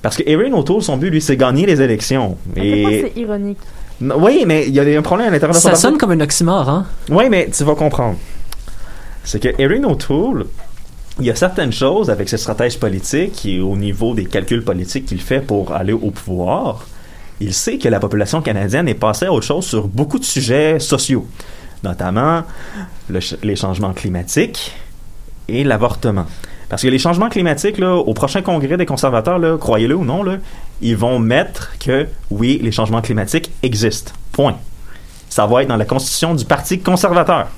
D: Parce que Erin O'Toole, son but, lui, c'est gagner les élections. Et...
E: c'est ironique.
D: Oui, mais il y a un problème à l'intérieur de son
C: Ça sonne comme un oxymore, hein?
D: Oui, mais tu vas comprendre. C'est que Erin O'Toole, il y a certaines choses avec ses stratèges politiques et au niveau des calculs politiques qu'il fait pour aller au pouvoir. Il sait que la population canadienne est passée à autre chose sur beaucoup de sujets sociaux, notamment le ch- les changements climatiques et l'avortement. Parce que les changements climatiques, là, au prochain congrès des conservateurs, là, croyez-le ou non, là, ils vont mettre que oui, les changements climatiques existent. Point. Ça va être dans la constitution du Parti conservateur.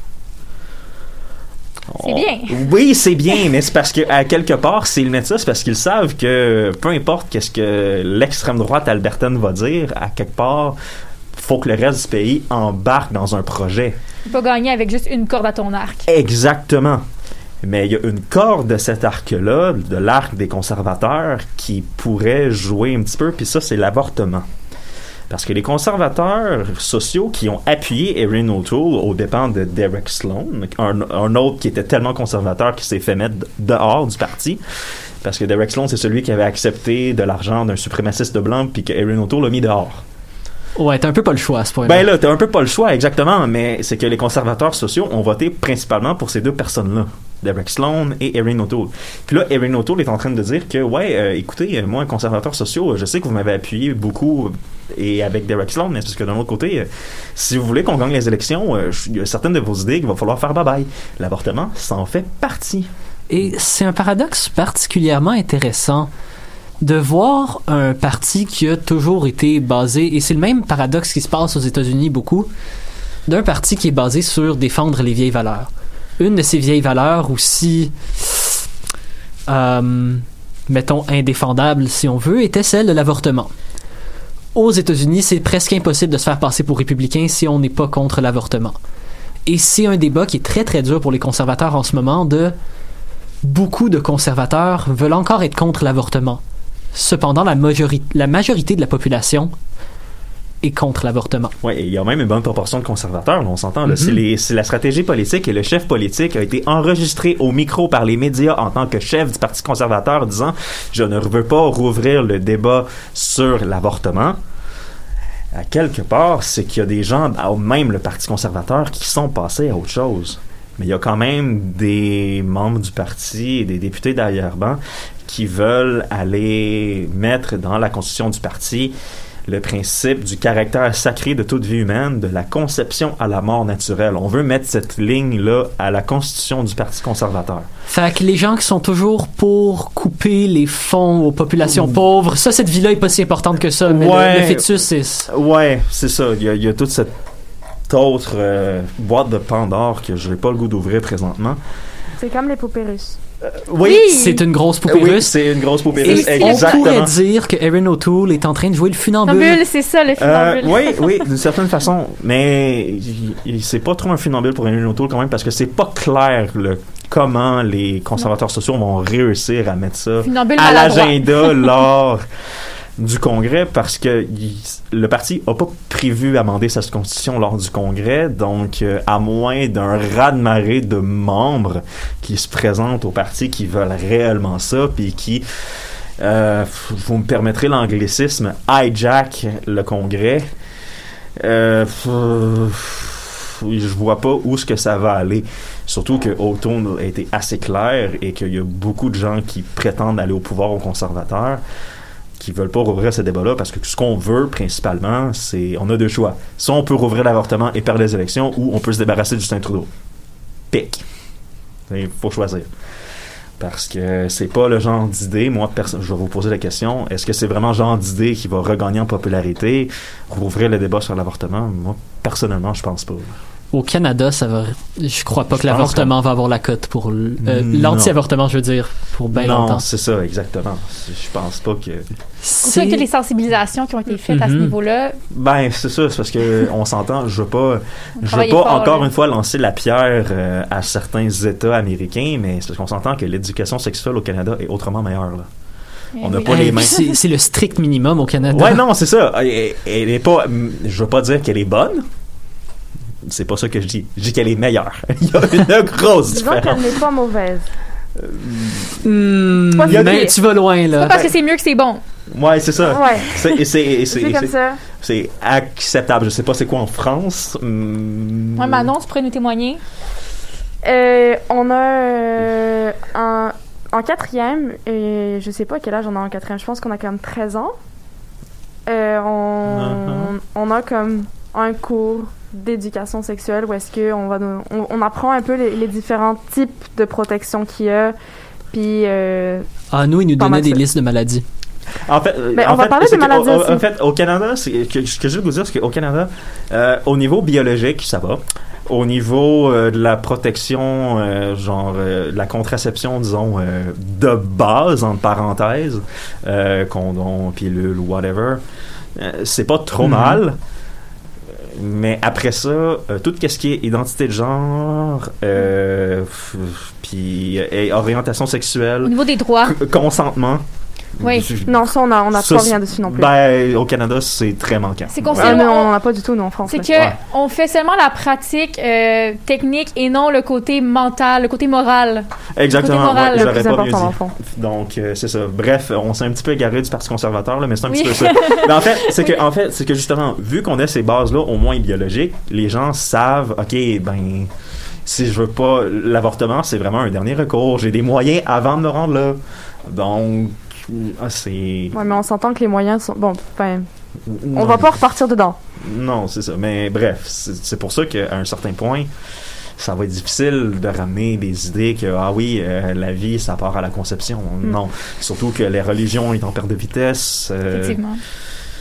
F: C'est bien.
D: Oui, c'est bien, mais c'est parce que à quelque part, s'ils mettent ça, c'est parce qu'ils savent que peu importe qu'est-ce que l'extrême droite albertaine va dire, à quelque part, faut que le reste du pays embarque dans un projet.
F: Tu peux pas gagner avec juste une corde à ton arc.
D: Exactement. Mais il y a une corde de cet arc-là, de l'arc des conservateurs, qui pourrait jouer un petit peu, puis ça, c'est l'avortement. Parce que les conservateurs sociaux qui ont appuyé Erin O'Toole aux dépens de Derek Sloan, un, autre qui était tellement conservateur qu'il s'est fait mettre dehors du parti, parce que Derek Sloan, c'est celui qui avait accepté de l'argent d'un suprémaciste blanc, puis que Erin O'Toole l'a mis dehors.
C: Ouais, t'as un peu pas le choix à ce point-là.
D: Ben là, t'as un peu pas le choix, exactement, mais c'est que les conservateurs sociaux ont voté principalement pour ces deux personnes-là. Derek Sloan et Erin O'Toole. Puis là, Erin O'Toole est en train de dire que, ouais, euh, écoutez, euh, moi, conservateur social, euh, je sais que vous m'avez appuyé beaucoup et avec Derek Sloan, mais c'est parce que d'un autre côté, euh, si vous voulez qu'on gagne les élections, euh, il y a certaines de vos idées qu'il va falloir faire bye-bye. L'avortement, ça en fait partie.
C: Et c'est un paradoxe particulièrement intéressant de voir un parti qui a toujours été basé, et c'est le même paradoxe qui se passe aux États-Unis beaucoup, d'un parti qui est basé sur défendre les vieilles valeurs. Une de ces vieilles valeurs aussi, euh, mettons, indéfendable si on veut, était celle de l'avortement. Aux États-Unis, c'est presque impossible de se faire passer pour républicain si on n'est pas contre l'avortement. Et c'est un débat qui est très très dur pour les conservateurs en ce moment de beaucoup de conservateurs veulent encore être contre l'avortement. Cependant, la, majori- la majorité de la population est contre l'avortement.
D: Et il y a même une bonne proportion de conservateurs, là, on s'entend.
C: Mhm.
D: C'est la stratégie politique et le chef politique a été enregistré au micro par les médias en tant que chef du Parti conservateur disant Je ne veux pas rouvrir le débat sur l'avortement. À quelque part, c'est qu'il y a des gens, à même le Parti conservateur, qui sont passés à autre chose. Mais il y a quand même des membres du parti et des députés d'arrière-ban qui veulent aller mettre dans la constitution du parti le principe du caractère sacré de toute vie humaine, de la conception à la mort naturelle. On veut mettre cette ligne-là à la constitution du Parti conservateur.
C: Fait que les gens qui sont toujours pour couper les fonds aux populations pauvres, ça, cette vie-là est pas si importante que ça, mais le- le, fœtus, c'est...
D: Ouais, c'est ça. Il y, a, il y a toute cette autre euh, boîte de Pandore que je n'ai pas le goût d'ouvrir présentement.
E: C'est comme les poupées russes.
D: Oui,
C: C'est une grosse poupée
D: oui,
C: russe.
D: c'est une grosse poupée russe,
C: on
D: exactement.
C: pourrait dire que Erin O'Toole est en train de jouer le funambule.
F: Funambule, c'est ça, le
D: Euh,
F: funambule.
D: oui, oui, d'une certaine façon, mais c'est pas trop un funambule pour Erin O'Toole quand même parce que c'est pas clair le, comment les conservateurs sociaux vont réussir à mettre ça à l'agenda lors du Congrès parce que le parti a pas prévu amender sa constitution lors du Congrès, donc euh, à moins d'un raz-de-marée de membres qui se présentent au parti qui veulent réellement ça, puis qui euh, vous me permettrez l'anglicisme, hijack le Congrès. Euh, je vois pas où ce que ça va aller. Surtout que O'Toole a été assez clair et qu'il y a beaucoup de gens qui prétendent aller au pouvoir aux conservateurs qui veulent pas rouvrir ce débat-là parce que ce qu'on veut principalement, c'est on a deux choix. Soit on peut rouvrir l'avortement et perdre les élections, ou on peut se débarrasser de Justin Trudeau. Pic. Il faut choisir. Parce que c'est pas le genre d'idée, moi, je vais vous poser la question, est-ce que c'est vraiment le genre d'idée qui va regagner en popularité, rouvrir le débat sur l'avortement? Moi, personnellement, je pense pas.
C: Au Canada, ça va. Je crois pas
D: Je
C: que l'avortement va avoir la cote pour l- euh,
D: Non.
C: l'anti-avortement, je veux dire, pour bien
D: non,
C: longtemps.
D: c'est ça, exactement. Je pense pas que...
F: Avec toutes les sensibilisations qui ont été faites à ce
C: Mhm.
F: niveau-là.
D: Ben, c'est ça, c'est parce que on s'entend, je veux pas, je veux pas
F: fort,
D: encore
F: là.
D: une fois lancer la pierre euh, à certains États américains, mais c'est parce qu'on s'entend que l'éducation sexuelle au Canada est autrement meilleure. Là. On n'a
F: Oui.
D: pas
C: Eh,
D: les mêmes.
C: C'est c'est le strict minimum au Canada.
D: Ouais, non, c'est ça. Elle, elle est pas. Je veux pas dire qu'elle est bonne. C'est pas ça que je dis. Je dis qu'elle est meilleure. Il y a une grosse
E: Disons qu'elle
D: différence.
E: n'est pas mauvaise.
C: Hmm,
E: Pas
C: mais tu vas loin,
F: C'est pas
C: là.
F: parce que c'est mieux que c'est bon.
D: Ouais, c'est ça.
E: Ouais.
D: C'est c'est- c'est-
E: C'est comme
D: c'est-
E: ça.
D: c'est acceptable. Je sais pas c'est quoi en France. Hum,
F: Ouais, Manon, tu pourrais nous témoigner?
E: Euh, on a euh, en, en quatrième, et je sais pas quel âge on a en quatrième, je pense qu'on a comme 13 ans. Euh, on,
D: Uh-huh.
E: on a comme un cours d'éducation sexuelle où est-ce qu'on va nous- on, on apprend un peu les, les différents types de protection qu'il y a. Puis euh,
C: Ah, nous, ils nous donnaient des listes de maladies.
D: En fait, euh,
E: Ben,
D: en
E: on va
D: fait,
E: parler des maladies
D: au-
E: aussi.
D: En fait, au Canada, ce que je veux vous dire, c'est qu'au Canada, euh, au niveau biologique, ça va. Au niveau euh, de la protection, euh, genre euh, de la contraception, disons, euh, de base, entre parenthèses, euh, condom, pilule, whatever, euh, c'est pas trop
C: Mhm.
D: mal. Mais après ça, euh, tout ce qui est identité de genre, euh, puis euh, orientation
F: Au
D: sexuelle,
F: niveau des droits,
D: consentement,
F: Oui.
E: Non, ça, on a, on a
D: Ça,
E: pas rien dessus non plus.
D: Ben, au Canada, c'est très manquant.
F: C'est qu'on
E: Ah,
F: s'éloigne-
E: mais on n'en a pas du tout, nous, en France.
F: C'est
E: là.
F: que
D: Ouais.
F: on fait seulement la pratique euh, technique et non le côté mental, le côté moral.
D: Exactement.
F: Côté moral,
D: ouais,
F: le
E: plus
D: pas
E: important,
D: mieux
E: dans
D: dit.
E: le fond.
D: Donc, euh, c'est ça. Bref, on s'est un petit peu égaré du Parti conservateur, là, mais c'est un
F: Oui.
D: petit peu ça. mais en fait, c'est que, en fait, c'est que justement, vu qu'on a ces bases-là, au moins idéologiques, les gens savent, OK, ben, si je veux pas l'avortement, c'est vraiment un dernier recours. J'ai des moyens avant de me rendre là. Donc, ah, c'est.
E: Ouais, mais on s'entend que les moyens sont. Bon, enfin, on va pas repartir dedans.
D: Non, c'est ça. Mais bref, c'est pour ça qu'à un certain point, ça va être difficile de ramener des idées que, ah oui, euh, la vie, ça part à la conception.
E: Mm.
D: Non. Surtout que les religions est en perte de vitesse. euh,
F: Effectivement.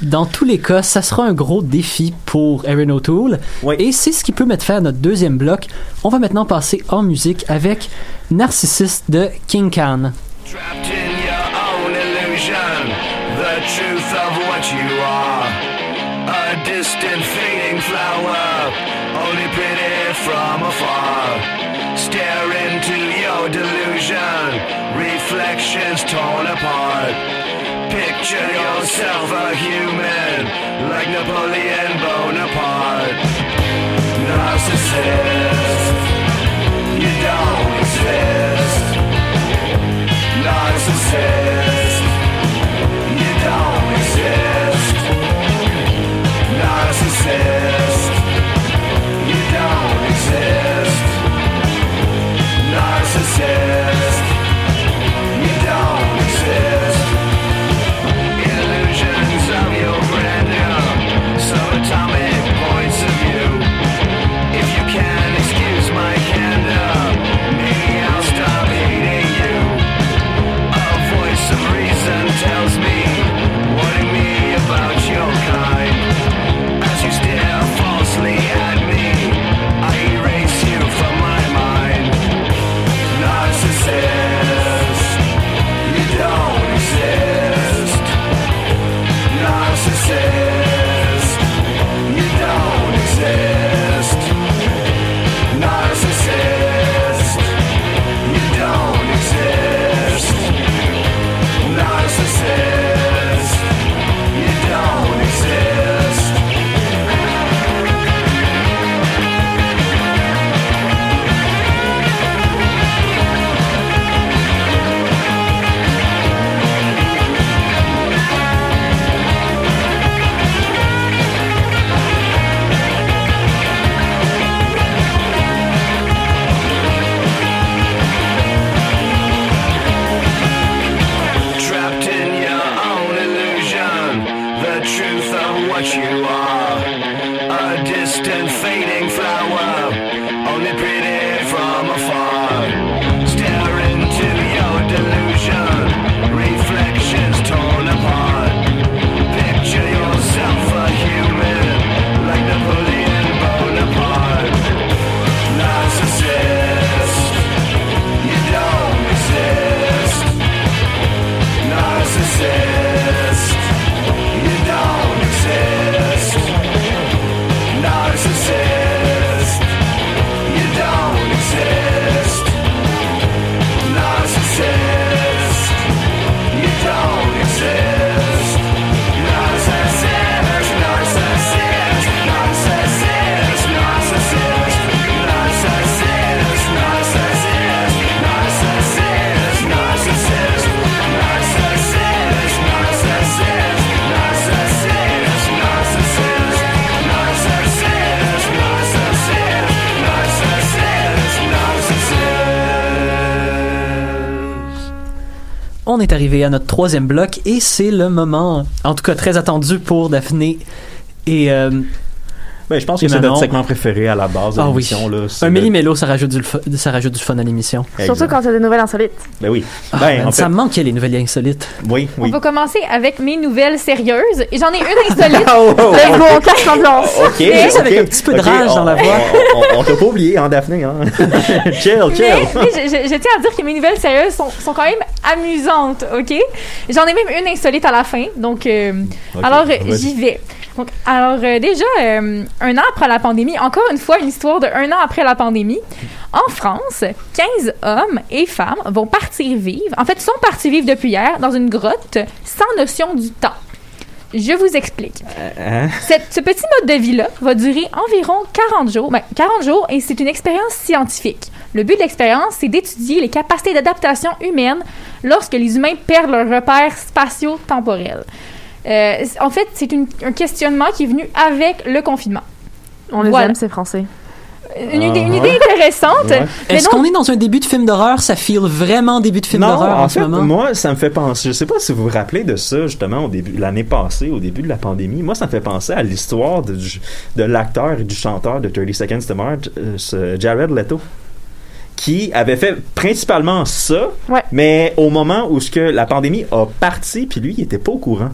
C: Dans tous les cas, ça sera un gros défi pour Erin O'Toole.
D: Oui.
C: Et c'est ce qui peut mettre fin à notre deuxième bloc. On va maintenant passer en musique avec Narcissiste de King Khan.
G: Trapped distant fading flower, only pretty from afar. Stare into your delusion, reflections torn apart. Picture yourself a human, like Napoleon Bonaparte. Narcissist, you don't exist. Narcissist,
C: est arrivé à notre troisième bloc et c'est le moment, en tout cas très attendu pour Daphné. Et euh,
D: Ben, je pense
C: Et
D: que c'est notre segment préféré à la base de
C: Ah oui.
D: l'émission. C'est
C: un
D: le-
C: méli-mélo, ça rajoute, du, f- ça rajoute du fun à l'émission.
E: Surtout
D: Exact.
E: quand il y a des nouvelles insolites.
D: Ben oui.
C: Ah,
D: Ben,
C: man,
D: en fait,
C: Ça me manquait les nouvelles insolites.
D: oui,
F: On
D: oui.
F: va commencer avec mes nouvelles sérieuses. Et j'en ai une insolite.
D: Oh, oh,
E: Let's
D: oh,
E: go, on casse l'ambiance.
D: Ok,
C: Mais
D: ok,
C: avec un petit peu de rage
D: on-
C: dans la voix.
D: On, on- on t'a pas oublié, hein, Daphné, hein? chill,
F: Mais,
D: chill.
F: mais je, je- je tiens à dire que mes nouvelles sérieuses sont, sont quand même amusantes, OK? J'en ai même une insolite à la fin, donc... euh, alors, j'y vais. Donc, alors euh, déjà, euh, un an après la pandémie, encore une fois, une histoire de un an après la pandémie, en France, 15 hommes et femmes vont partir vivre, en fait, sont partis vivre depuis hier dans une grotte sans notion du temps. Je vous explique.
D: Hein?
F: Cette- ce petit mode de vie-là va durer environ 40 jours. Ben, 40 jours et c'est une expérience scientifique. Le but de l'expérience, c'est d'étudier les capacités d'adaptation humaines lorsque les humains perdent leurs repères spatio-temporels. Euh, en fait, c'est un questionnement qui est venu avec le confinement.
E: On les
F: Voilà.
E: aime, ces Français.
F: Une, idée, une
D: Ah,
F: idée intéressante.
D: Ouais.
C: Est-ce qu'on est dans un début de film d'horreur? Ça file vraiment début de film d'horreur en,
D: en
C: ce
D: fait,
C: moment?
D: moi, ça me fait penser. Je sais pas si vous vous rappelez de ça, justement, au début, l'année passée, au début de la pandémie. Moi, ça me fait penser à l'histoire de, l'acteur et du chanteur de 30 Seconds to Mars, euh, ce Jared Leto, qui avait fait principalement ça,
E: Ouais.
D: mais au moment où ce que la pandémie a parti, puis lui, il était pas au courant.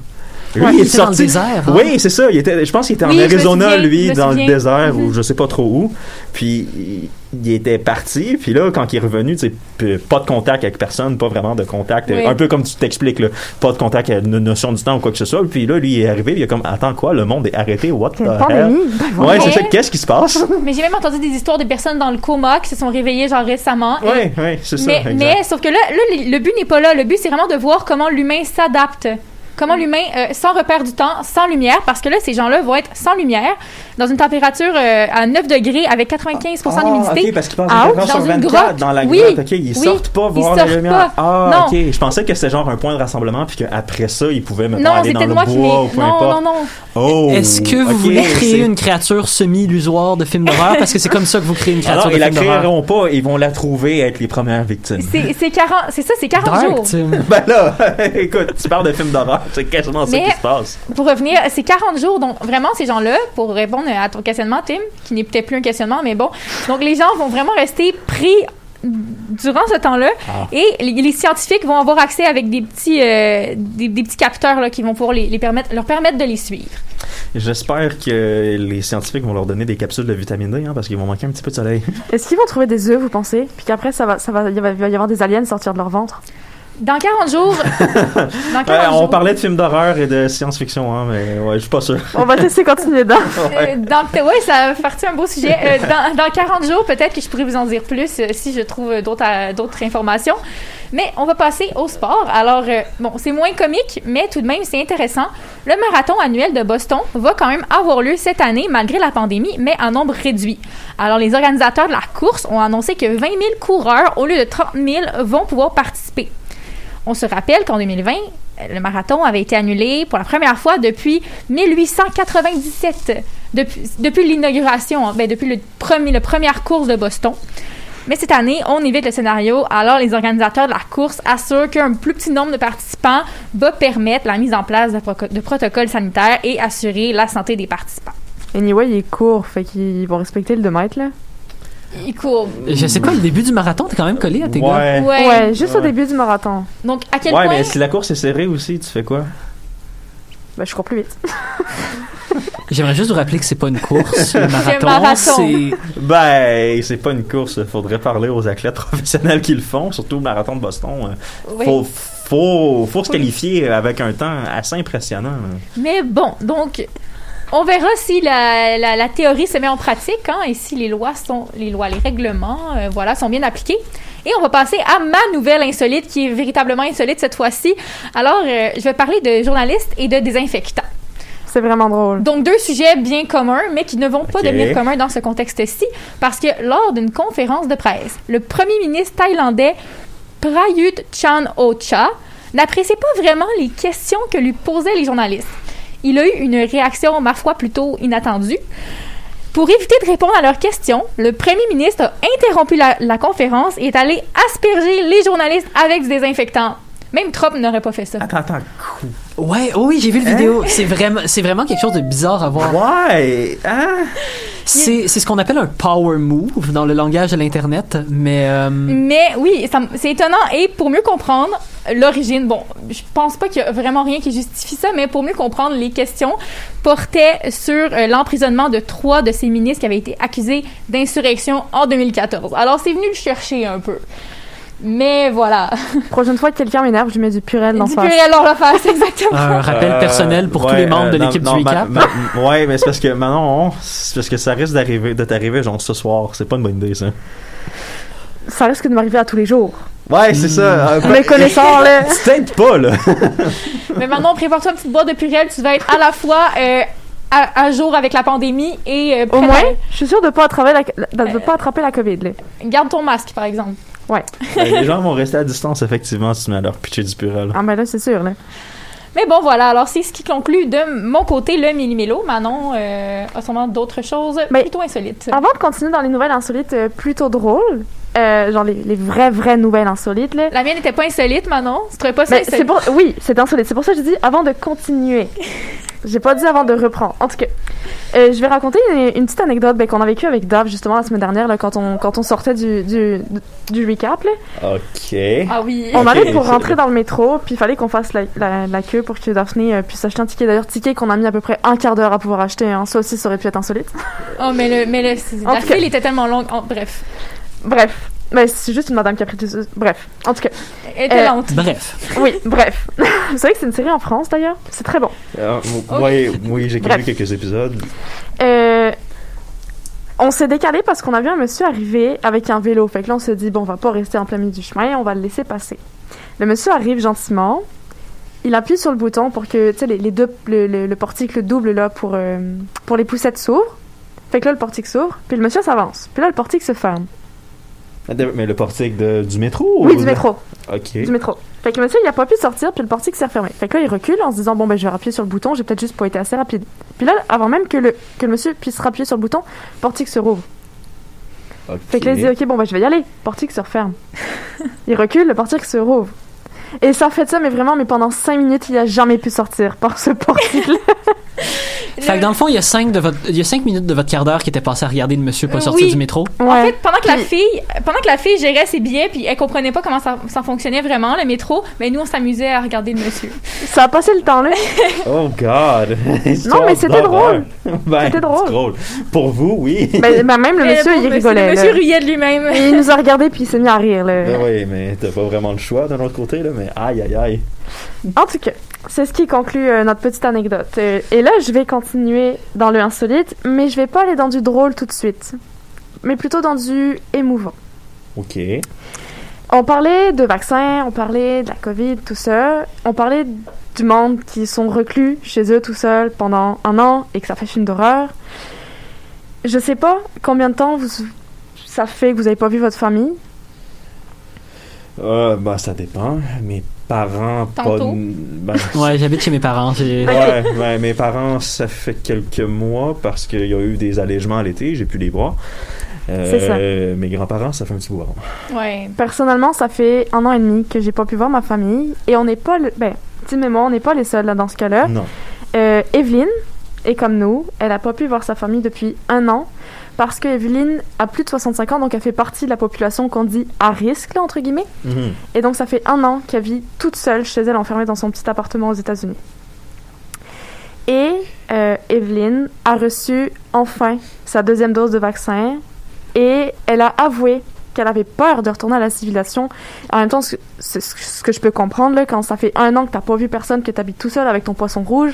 D: Lui,
C: Ouais,
D: il
C: il
D: est
C: était dans le
D: sorti.
C: désert, hein?
D: Oui, c'est ça. Il était, je pense qu'il était
F: Oui,
D: en Arizona,
F: souviens,
D: lui, dans le désert, ou
F: Mhm.
D: je sais pas trop où. Puis il, était parti. Puis là, quand il est revenu, tu sais, pas de contact avec personne, pas vraiment de contact.
F: Oui.
D: Un peu comme tu t'expliques, là, pas de contact avec une notion du temps ou quoi que ce soit. Puis là, lui, il est arrivé, il est comme, attends quoi, le monde est arrêté, what the hell?
E: Ben.
D: Ouais, c'est ça. Qu'est-ce qui se passe?
F: mais j'ai même entendu des histoires de personnes dans le coma qui se sont réveillées genre récemment. Et-
D: Oui, oui, c'est ça.
F: mais,
D: exact.
F: mais sauf que là, le but n'est pas là. Le but, c'est vraiment de voir comment l'humain s'adapte. Comment l'humain, euh, sans repère du temps, sans lumière, parce que là, ces gens-là vont être sans lumière, dans une température euh, à 9 degrés avec 95
D: Ah,
F: d'humidité.
D: ok, parce qu'ils passent
F: Ah,
D: 24 heures sur
F: dans une
D: 24
F: grotte.
D: dans la
F: Oui,
D: grotte. Ok, ils
F: oui,
D: sortent pas
F: ils
D: voir la lumière.
F: pas.
D: Ah,
F: Non.
D: ok. Je pensais que c'était genre un point de rassemblement, puis qu'après ça, ils pouvaient maintenant
F: Non,
D: aller
F: c'est
D: dans
F: peut-être
D: le
F: moi qui l'ai.
D: bois ou peu
F: Non,
D: importe.
F: non, non.
D: Oh,
C: Est-ce que vous voulez créer une créature semi-illusoire de film d'horreur? Parce que c'est comme ça que vous créez une créature
D: Alors,
C: de
D: ils la
C: film d'horreur.
D: créeront pas, ils vont la trouver et être les premières victimes.
F: C'est c'est 40, c'est ça, c'est 40
C: Dark,
F: jours.
D: Ben là, écoute, tu parles de films d'horreur, c'est quasiment ça qui se passe.
F: Pour revenir, c'est 40 jours. Donc, vraiment, ces gens-là, pour répondre à ton questionnement, Tim, qui n'est peut-être plus un questionnement, mais bon. Donc, les gens vont vraiment rester pris durant ce temps-là.
D: Ah.
F: Et les, les scientifiques vont avoir accès avec des petits, euh, des, des petits capteurs là, qui vont pouvoir les, les permettre, leur permettre de les suivre.
D: J'espère que les scientifiques vont leur donner des capsules de vitamine D, hein, parce qu'ils vont manquer un petit peu de soleil.
E: Est-ce qu'ils vont trouver des œufs, vous pensez? Puis qu'après, ça va, ça va, il va il va y avoir des aliens sortir de leur ventre?
F: Dans 40 jours. dans 40
D: Ouais, on
F: jours.
D: parlait de films d'horreur et de science-fiction, hein, mais ouais, je suis pas sûr.
E: On va laisser continuer.
F: Euh, dans, ouais, ça fait partie un beau sujet. Euh, dans, dans 40 jours, peut-être que je pourrais vous en dire plus euh, si je trouve d'autres d'autres informations. Mais on va passer au sport. Alors, euh, bon, c'est moins comique, mais tout de même, c'est intéressant. Le marathon annuel de Boston va quand même avoir lieu cette année, malgré la pandémie, mais en nombre réduit. Alors, les organisateurs de la course ont annoncé que 20 000 coureurs, au lieu de 30 000, vont pouvoir participer. On se rappelle qu'en 2020, le marathon avait été annulé pour la première fois depuis 1897, depuis, l'inauguration, ben, depuis le premier, la première course de Boston. Mais cette année, on évite le scénario, alors les organisateurs de la course assurent qu'un plus petit nombre de participants va permettre la mise en place de, de protocoles sanitaires et assurer la santé des participants.
E: Anyway, il est court, fait qu'ils vont respecter le 2 mètres, là.
F: Il court.
C: Je sais pas, le début du marathon, t'es quand même collé à tes gars?
D: Ouais.
F: Ouais.
E: Ouais, juste au
D: Ouais.
E: début du marathon.
F: Donc, à quel
D: Ouais,
F: point...
D: mais si la course est serrée aussi, tu fais quoi?
E: Ben, je cours plus vite.
C: J'aimerais juste vous rappeler que c'est pas une course, le marathon.
F: marathon.
C: C'est
D: Ben, c'est pas une course. Faudrait parler aux athlètes professionnels qui le font, surtout le marathon de Boston.
F: Ouais.
D: Faut, faut, faut se qualifier avec un temps assez impressionnant.
F: Mais bon, donc, on verra si la, la, la théorie se met en pratique hein, et si les lois sont, les lois, les règlements, euh, voilà, sont bien appliqués. Et on va passer à ma nouvelle insolite qui est véritablement insolite cette fois-ci. Alors, euh, je vais parler de journalistes et de désinfectants.
E: C'est vraiment drôle.
F: Donc, deux sujets bien communs, mais qui ne vont pas devenir communs dans ce contexte-ci, parce que lors d'une conférence de presse, le premier ministre thaïlandais Prayut Chan Ocha n'appréciait pas vraiment les questions que lui posaient les journalistes. Il a eu une réaction, ma foi, plutôt inattendue. Pour éviter de répondre à leurs questions, le premier ministre a interrompu la, conférence et est allé asperger les journalistes avec du désinfectant. Même Trump n'aurait pas fait ça.
D: Attends, attends.
C: Ouais, oh oui, j'ai vu le
D: Hein?
C: vidéo. C'est vraiment, c'est vraiment quelque chose de bizarre à voir.
D: Ouais, hein?
C: C'est, c'est ce qu'on appelle un power move dans le langage de l'internet, mais euh,
F: Mais oui, c'est étonnant. Et pour mieux comprendre l'origine, bon, je pense pas qu'il y a vraiment rien qui justifie ça, mais pour mieux comprendre, les questions portaient sur euh, l'emprisonnement de trois de ces ministres qui avaient été accusés d'insurrection en 2014. Alors, c'est venu le chercher un peu. Mais voilà.
E: Prochaine fois que quelqu'un m'énerve, je lui mets du purel dans
F: Du
E: sa
F: purée dans la face, exactement.
C: Un rappel
D: Euh,
C: personnel pour tous les membres
D: euh,
C: de
D: non,
C: l'équipe du recap.
D: ouais, mais c'est parce que Manon, c'est parce que ça risque d'arriver, de t'arriver genre ce soir. C'est pas une bonne idée, ça.
E: Ça risque de m'arriver à tous les jours.
D: Ouais, c'est ça. euh,
E: Me connaissant, là.
D: Peut-être pas, là.
F: Mais maintenant, prépare-toi une petite boîte de purée. Tu vas être à la fois euh, à, à jour avec la pandémie et euh,
E: Au moins, je suis sûre de pas attraper la, de, de pas attraper la COVID, là.
F: Garde ton masque, par exemple.
D: Ben, les gens vont rester à distance, effectivement, si tu mets à leur pitcher du purel.
E: Ah, ben là, c'est sûr, là.
F: Mais bon, voilà. Alors, c'est ce qui conclut de mon côté le mini-mélo. Manon euh, a sûrement d'autres choses
E: Mais-
F: plutôt insolites.
E: Avant de continuer dans les nouvelles insolites euh, plutôt drôles, euh, genre les, les vraies, vraies nouvelles insolites, là.
F: La mienne n'était pas insolite, Manon. Tu trouvais pas ça
E: Mais
F: insolite?
E: c'est pour, oui, c'est insolite. C'est pour ça que j'ai dit avant de continuer. J'ai pas dit avant de reprendre. En tout cas, euh, je vais raconter une, une petite anecdote ben, qu'on a vécue avec Dave justement la semaine dernière là, quand on quand on sortait du du, du recap. Là.
D: Ok.
F: Ah oui.
E: On
D: Ok,
E: allait pour rentrer dans le métro, puis il fallait qu'on fasse la, la, la queue pour que Daphné euh, puisse acheter un ticket. D'ailleurs, ticket qu'on a mis à peu près un quart d'heure à pouvoir acheter. Hein. Ça aussi, ça aurait pu être insolite.
F: Oh, mais le, mais le, la file était tellement longue. Oh, bref.
E: Bref, mais c'est juste une madame qui a pris tout ça. Bref, en tout cas,
F: Elle était
E: Euh,
F: lente.
C: Bref.
E: oui, bref. Vous savez que c'est une série en France d'ailleurs? C'est très bon.
D: Ah, ouais, oui, j'ai vu quelques épisodes.
E: Euh, on s'est décalé parce qu'on a vu un monsieur arriver avec un vélo. Fait que là, on s'est dit, bon, on va pas rester en plein milieu du chemin, on va le laisser passer. Le monsieur arrive gentiment. Il appuie sur le bouton pour que, tu sais, les, les deux, le, le- le portique, le double, là, pour, euh, pour les poussettes s'ouvre. Fait que là, le portique s'ouvre, puis le monsieur s'avance. Puis là, le portique se ferme.
D: Mais le portique de- du métro
E: Oui,
D: ou
E: du métro.
D: Ok.
E: Du métro. Fait que le monsieur, il a pas pu sortir, puis le portique s'est refermé. Fait que là, il recule en se disant, bon, ben, je vais appuyer sur le bouton, j'ai peut-être juste pas été assez rapide. Puis là, avant même que le, que le monsieur puisse rappuyer sur le bouton, le portique se rouvre. Fait que là, il dit, OK, bon, bah, je vais y aller. Le portique se referme. il recule, le portique se rouvre. Et ça fait ça, mais vraiment, mais pendant cinq minutes, il a jamais pu sortir par ce portique-là.
C: Fait que dans le fond, il y a cinq, de votre, il y a cinq minutes de votre quart d'heure qui était passé à regarder le monsieur pas
F: Euh,
C: sortir
F: oui.
C: du métro.
F: En fait, pendant que la fille, pendant que la fille gérait ses billets puis elle comprenait pas comment ça, ça fonctionnait vraiment le métro, mais nous on s'amusait à regarder le monsieur.
E: Ça a passé le temps, là.
D: Oh God.
E: Non, mais c'était drôle.
D: ben,
E: C'était drôle.
D: c'est drôle. Pour vous, oui.
E: ben, ben, même le
F: Mais
E: monsieur, il rigolait.
F: Le monsieur riait de lui-même.
E: Il nous a regardé, puis il s'est mis à rire, là.
D: Ben oui, mais t'as pas vraiment le choix d'un autre côté, là, mais aïe, aïe, aïe.
E: En tout cas, c'est ce qui conclut euh, notre petite anecdote. Euh, et là, je vais continuer dans le insolite, mais je vais pas aller dans du drôle tout de suite, mais plutôt dans du émouvant.
D: Ok.
E: On parlait de vaccins, on parlait de la COVID, tout ça. On parlait du monde qui sont reclus chez eux tout seuls pendant un an et que ça fait film d'horreur. Je sais pas combien de temps vous, ça fait que vous avez pas vu votre famille.
D: Euh, ben, ça dépend. Mes parents, pas. Ben,
C: Ouais, j'habite chez mes parents.
D: Ouais, ben, mes parents, ça fait quelques mois parce qu'il y a eu des allègements à l'été, j'ai pu les voir. Euh,
E: C'est ça.
D: Mes grands-parents, ça fait un petit bout avant.
F: Ouais.
E: Personnellement, ça fait un an et demi que j'ai pas pu voir ma famille et on n'est pas, le, ben, mémoire, on n'est pas les seuls là dans ce cas-là.
D: Non.
E: Euh, Evelyne est comme nous, elle a pas pu voir sa famille depuis un an parce que Evelyne a plus de 65 ans, donc elle fait partie de la population qu'on dit à risque là entre guillemets.
D: Mhm.
E: Et donc, ça fait un an qu'elle vit toute seule chez elle, enfermée dans son petit appartement aux États-Unis. Et euh, Evelyn a reçu enfin sa deuxième dose de vaccin et elle a avoué qu'elle avait peur de retourner à la civilisation. En même temps, ce, ce- ce que je peux comprendre, là, quand ça fait un an que t'as pas vu personne, que t'habites tout seul avec ton poisson rouge,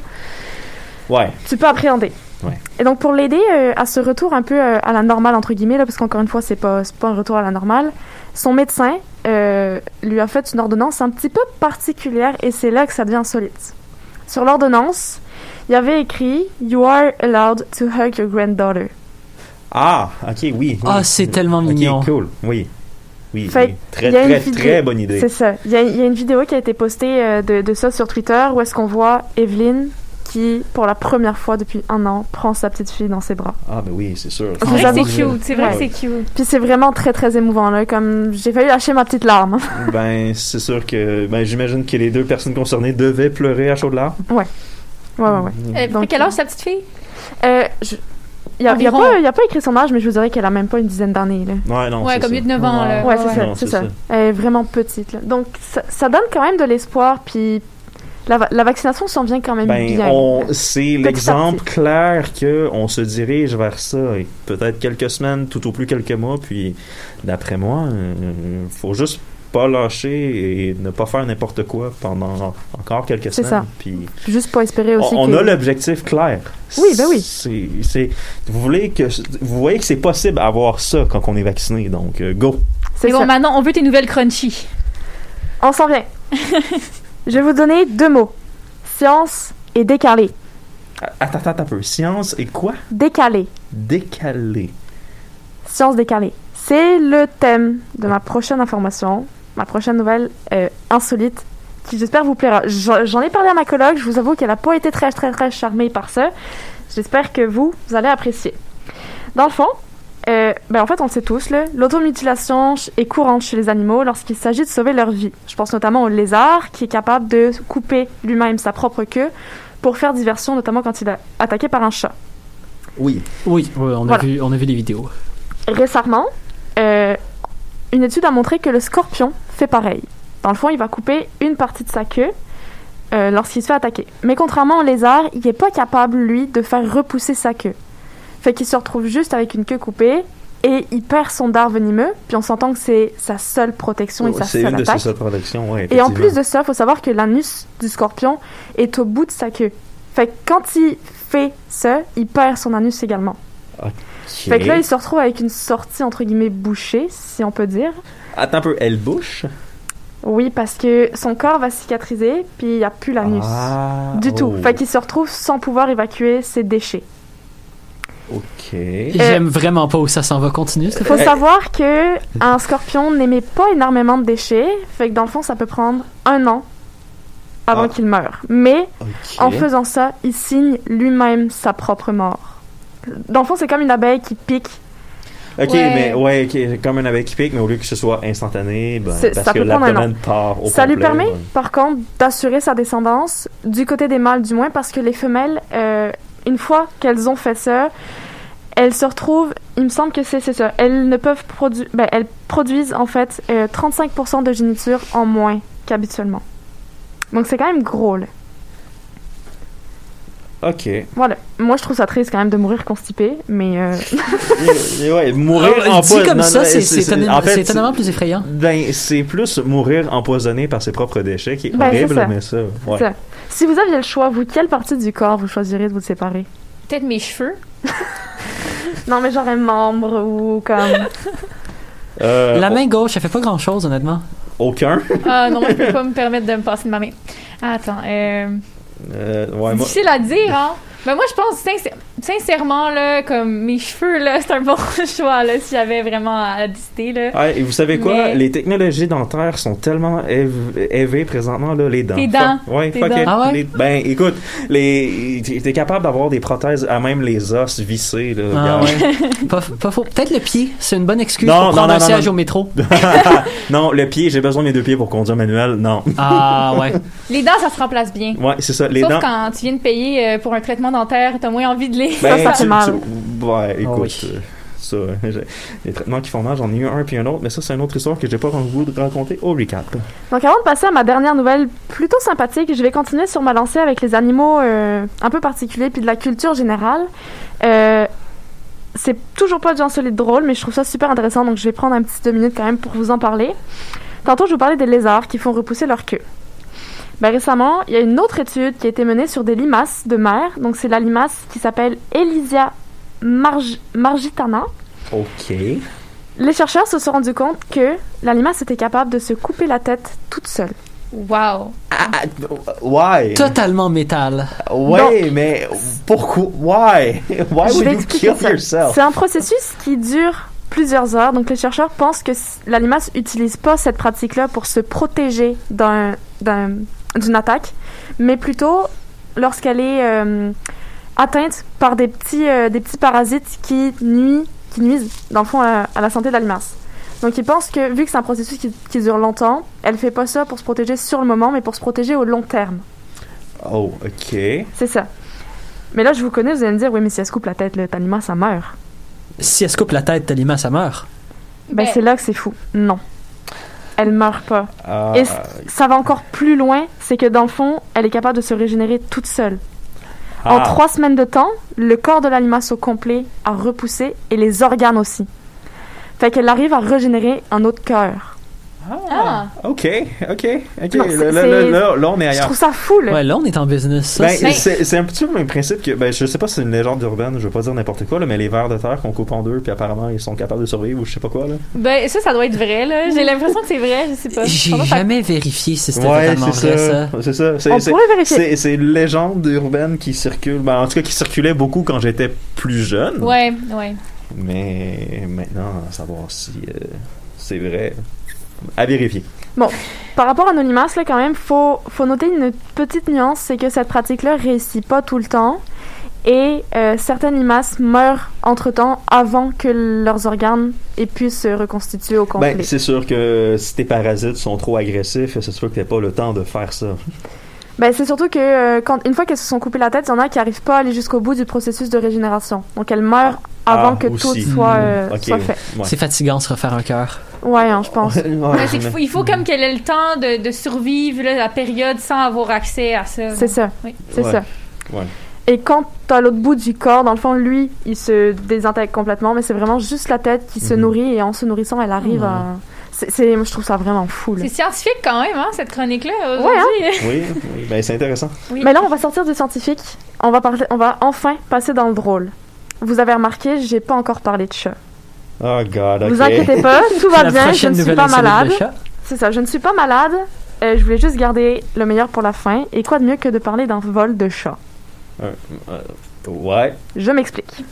D: Ouais.
E: tu peux appréhender.
D: Ouais.
E: Et donc pour l'aider euh, à ce retour un peu euh, à la normale entre guillemets là, parce qu'encore une fois c'est pas c'est pas un retour à la normale, son médecin euh, lui a fait une ordonnance un petit peu particulière et c'est là que ça devient insolite. Sur l'ordonnance, il y avait écrit You are allowed to hug your granddaughter.
D: Ah, ok, oui. oui.
C: Ah, c'est tellement
D: Ok,
C: mignon.
D: cool. Oui. Oui,
E: Fait
D: oui. Très, très,
E: vidéo-
D: très bonne idée.
E: C'est ça. Il y, a, il y a une vidéo qui a été postée euh, de, de ça sur Twitter où est-ce qu'on voit Evelyn qui, pour la première fois depuis un an, prend sa petite fille dans ses bras.
D: Ah, ben oui, c'est sûr.
F: C'est vrai que c'est cute. C'est vrai
E: Ouais.
F: que c'est cute.
E: Puis c'est vraiment très très émouvant là, comme j'ai failli lâcher ma petite larme.
D: Ben, c'est sûr que. Ben, j'imagine que les deux personnes concernées devaient pleurer à chaudes larmes.
E: Ouais, ouais, ouais.
F: Euh,
E: Donc,
F: quel âge sa petite fille?
E: Euh, je- Il n'y a, y a pas, il y a pas écrit son âge, mais je vous dirais qu'elle a même pas une dizaine d'années. Là.
D: Ouais, non.
F: ouais,
D: c'est
F: comme
D: ça.
F: 8-9 ans. Là.
E: Ouais, c'est ça,
D: Non,
E: c'est
D: c'est
E: ça.
D: ça.
E: Elle est vraiment petite. Là. Donc, ça, ça donne quand même de l'espoir, puis la, va- la vaccination s'en vient quand même
D: Ben,
E: bien.
D: c'est l'exemple clair que on se dirige vers ça. Et Peut-être quelques semaines, tout au plus quelques mois, puis d'après moi, il faut juste pas lâcher et ne pas faire n'importe quoi pendant encore quelques
E: C'est
D: semaines.
E: ça.
D: Puis
E: Juste pas espérer aussi
D: on, on
E: que...
D: a l'objectif clair.
E: Oui, ben oui.
D: C'est, c'est, vous voulez que, vous voyez que c'est possible d'avoir ça quand on est vacciné, donc euh, go.
E: C'est
F: C'est bon,
E: ça.
F: maintenant, on veut tes nouvelles crunchy.
E: On s'en vient. Je vais vous donner deux mots. Science et décalé.
D: Attends, attends un peu. Science et quoi?
E: Décalé.
D: Décalé.
E: Science décalée. C'est le thème de ma prochaine information, ma prochaine nouvelle euh, insolite, qui j'espère vous plaira. J'en j'en ai parlé à ma collègue, je vous avoue qu'elle n'a pas été très très très charmée par ça. J'espère que vous, vous allez apprécier. Dans le fond, euh, ben en fait on le sait tous, l'automutilation est courante chez les animaux lorsqu'il s'agit de sauver leur vie. Je pense notamment au lézard qui est capable de couper lui-même sa propre queue pour faire diversion, notamment quand il est attaqué par un chat.
D: Oui.
C: Oui, oui, on, a
E: Voilà.
C: vu, on a vu des vidéos.
E: Récemment, euh, une étude a montré que le scorpion fait pareil. Dans le fond, il va couper une partie de sa queue euh, lorsqu'il se fait attaquer. Mais contrairement au lézard, il n'est pas capable, lui, de faire repousser sa queue. Fait qu'il se retrouve juste avec une queue coupée et il perd son dard venimeux, puis on s'entend que c'est sa seule protection et sa
D: Oh, c'est
E: seule
D: une de
E: attaque.
D: ses seules protections, ouais,
E: Et en plus de ça, il faut savoir que l'anus du scorpion est au bout de sa queue. Fait que quand il fait ça, il perd son anus également.
D: Ok.
E: Fait que là, il se retrouve avec une sortie entre guillemets bouchée, si on peut dire.
D: Attends un peu, elle bouche?
E: Oui, parce que son corps va cicatriser, puis il n'y a plus l'anus.
D: Ah,
E: Du tout.
D: oh,
E: Fait qu'il se retrouve sans pouvoir évacuer ses déchets.
D: Ok.
C: J'aime vraiment pas où ça s'en va. Continue, s'il te
E: Faut
C: plaît.
E: savoir que un scorpion n'émet pas énormément de déchets, fait que dans le fond, ça peut prendre un an avant
D: Ah.
E: qu'il meure. Mais en faisant ça, il signe lui-même sa propre mort. Dans le fond, c'est comme une abeille qui pique.
D: Ok,
F: Ouais.
D: mais ouais, ok, comme un abeille qui pique, mais au lieu que ce soit instantané, ben, parce
E: ça
D: que l'abdomen part au
E: Ça lui permet,
D: ouais.
E: par contre, d'assurer sa descendance, du côté des mâles du moins, parce que les femelles, euh, une fois qu'elles ont fait ça, elles se retrouvent, il me semble que c'est c'est ça, elles ne peuvent produire, ben, elles produisent en fait euh, 35% de géniture en moins qu'habituellement. Donc c'est quand même gros, là.
D: Ok.
E: Voilà. Moi, je trouve ça triste quand même de mourir constipé, mais euh,
D: Et- et ouais, mourir
C: Ah, dit
D: empoisonné.
C: comme ça, c'est
D: en fait,
C: étonnamment plus effrayant.
D: Ben, c'est plus mourir empoisonné par ses propres déchets qui est
E: Ben,
D: horrible,
E: ça.
D: mais ça, ouais.
E: ça. Si vous aviez le choix, vous, quelle partie du corps vous choisirez de vous séparer?
F: Peut-être mes cheveux.
E: Non, mais genre un membre ou comme...
D: Euh,
C: La main gauche, elle fait pas grand chose, honnêtement.
D: Aucun.
F: Ah non, je peux pas me permettre de me passer de ma main. Attends, euh,
D: Euh, ouais, moi,
F: difficile à dire, hein? Mais moi, je pense sincère- sincèrement, là, comme mes cheveux, là, c'est un bon choix, là, si j'avais vraiment à décider, là.
D: Ouais, et vous savez quoi?
F: Mais-
D: Les technologies dentaires sont tellement élevées présentement, là, les dents.
F: Tes dents.
D: Fuck- Ouais,
F: dents.
C: Ah ouais?
D: Les- ben, écoute, les, t'es capable d'avoir des prothèses à même les os vissés, là.
C: Ah, ouais. pas, pas faux. Peut-être le pied, c'est une bonne excuse
D: Non,
C: pour
D: non,
C: prendre
D: non,
C: un
D: non,
C: siège
D: non.
C: au métro.
D: non, le pied, j'ai besoin de mes deux pieds pour conduire manuel. Non.
C: Ah ouais.
F: Les dents, ça se remplace bien.
D: Ouais, c'est ça. Les
F: Sauf
D: dents.
F: quand tu viens de payer euh, pour un traitement dentaire, t'as moins envie de les...
E: Ça, ça fait mal.
D: tu- ouais, écoute.
C: Oh oui.
D: euh, Ça, les traitements qui font mal, j'en ai eu un puis un autre, mais ça, c'est une autre histoire que j'ai pas envie de raconter au recap.
E: Donc avant de passer à ma dernière nouvelle plutôt sympathique, je vais continuer sur ma lancée avec les animaux euh, un peu particuliers puis de la culture générale. Euh, c'est toujours pas du insolite drôle, mais je trouve ça super intéressant, donc je vais prendre un petit deux minutes quand même pour vous en parler. Tantôt, je vous parlais des lézards qui font repousser leur queue. Ben, récemment, il y a une autre étude qui a été menée sur des limaces de mer. Donc, c'est la limace qui s'appelle Elysia marg- margitana.
D: Ok.
E: Les chercheurs se sont rendus compte que la limace était capable de se couper la tête toute seule.
F: Wow.
D: Ah, ah, why?
C: Totalement métal.
D: Ouais, mais pourquoi? Why? Why would you kill
E: ça.
D: yourself?
E: C'est un processus qui dure plusieurs heures. Donc, les chercheurs pensent que la limace n'utilise pas cette pratique-là pour se protéger d'un- d'une attaque, mais plutôt lorsqu'elle est euh, atteinte par des petits, euh, des petits parasites qui, nuisent, qui nuisent, dans le fond, à, à la santé de la limace. Donc, ils pensent que, vu que c'est un processus qui, qui dure longtemps, elle fait pas ça pour se protéger sur le moment, mais pour se protéger au long terme.
D: Oh, ok.
E: C'est ça. Mais là, je vous connais, vous allez me dire, oui, mais si elle se coupe la tête, là, ta limace, ça meurt.
C: Si elle se coupe la tête, Talima, ça meurt?
E: Ben,
F: Ben-
E: c'est là que c'est fou. Non. Elle meurt pas.
D: Ah,
E: Et ça va encore plus loin, c'est que dans le fond, elle est capable de se régénérer toute seule. En
D: ah,
E: trois semaines de temps, le corps de la limace au complet a repoussé et les organes aussi. Fait qu'elle arrive à régénérer un autre cœur.
F: Ah.
D: Ok, ok, ok.
E: Non,
D: là, là, là, là, là, on est
E: Je
D: ailleurs.
E: trouve ça fou, là.
C: Ouais, là, on est en business. Ça,
D: Ben,
C: c'est-
D: un petit peu le même principe que, ben, je sais pas si c'est une légende urbaine, je veux pas dire n'importe quoi, là, mais les vers de terre qu'on coupe en deux, puis apparemment ils sont capables de survivre ou je sais pas quoi, là.
F: Ben, ça, ça doit être vrai, là. J'ai l'impression que c'est vrai, je sais pas.
C: J'ai
F: Pendant que ça-
C: jamais vérifié si c'était
D: Ouais,
C: totalement
D: c'est
C: vrai,
D: ça.
C: ça.
D: C'est ça. C'est-
E: On
D: c'est-
E: pourrait vérifier.
D: C'est c'est une légende urbaine qui circule, ben, en tout cas qui circulait beaucoup quand j'étais plus jeune.
F: Ouais, ouais.
D: Mais maintenant, à savoir si euh, c'est vrai, à vérifier.
E: Par rapport à Anonymous, là, quand même, faut, faut noter une petite nuance, c'est que cette pratique-là réussit pas tout le temps. Et euh, certaines limaces meurent entre-temps avant que leurs organes aient pu se reconstituer au complet.
D: Ben, c'est sûr que si tes parasites sont trop agressifs, c'est sûr que t'as pas le temps de faire ça.
E: Ben, c'est surtout que euh, quand, une fois qu'elles se sont coupées la tête, il y en a qui n'arrivent pas à aller jusqu'au bout du processus de régénération. Donc elles meurent avant
D: Ah,
E: que tout soit, euh, soit fait.
D: ouais.
C: C'est fatigant se refaire un cœur.
E: Ouais, hein, je pense.
D: Ouais, mais-
F: faut- il faut comme qu'elle ait le temps de, de survivre là, la période sans avoir accès à ça.
E: C'est ça.
F: Oui.
E: C'est
D: Ouais.
E: ça.
D: Ouais.
E: Et quand t'as l'autre bout du corps, dans le fond, lui, il se désintègre complètement, mais c'est vraiment juste la tête qui se
D: Mhm.
E: nourrit et en se nourrissant, elle arrive à. C'est, c'est- je trouve ça vraiment fou.
F: C'est scientifique quand même, hein, cette chronique-là,
E: Ouais,
F: aujourd'hui.
D: Oui, oui, ben c'est intéressant.
F: Oui.
E: Mais là, on va sortir du scientifique. On va parler, on va enfin passer dans le drôle. Vous avez remarqué, j'ai pas encore parlé de chat.
D: Oh God, ok.
E: Vous inquiétez pas, tout va bien, je ne suis pas malade. C'est ça, je ne suis pas malade. Euh, je voulais juste garder le meilleur pour la fin. Et quoi de mieux que de parler d'un vol de chat?
D: Euh, euh, ouais.
E: Je m'explique.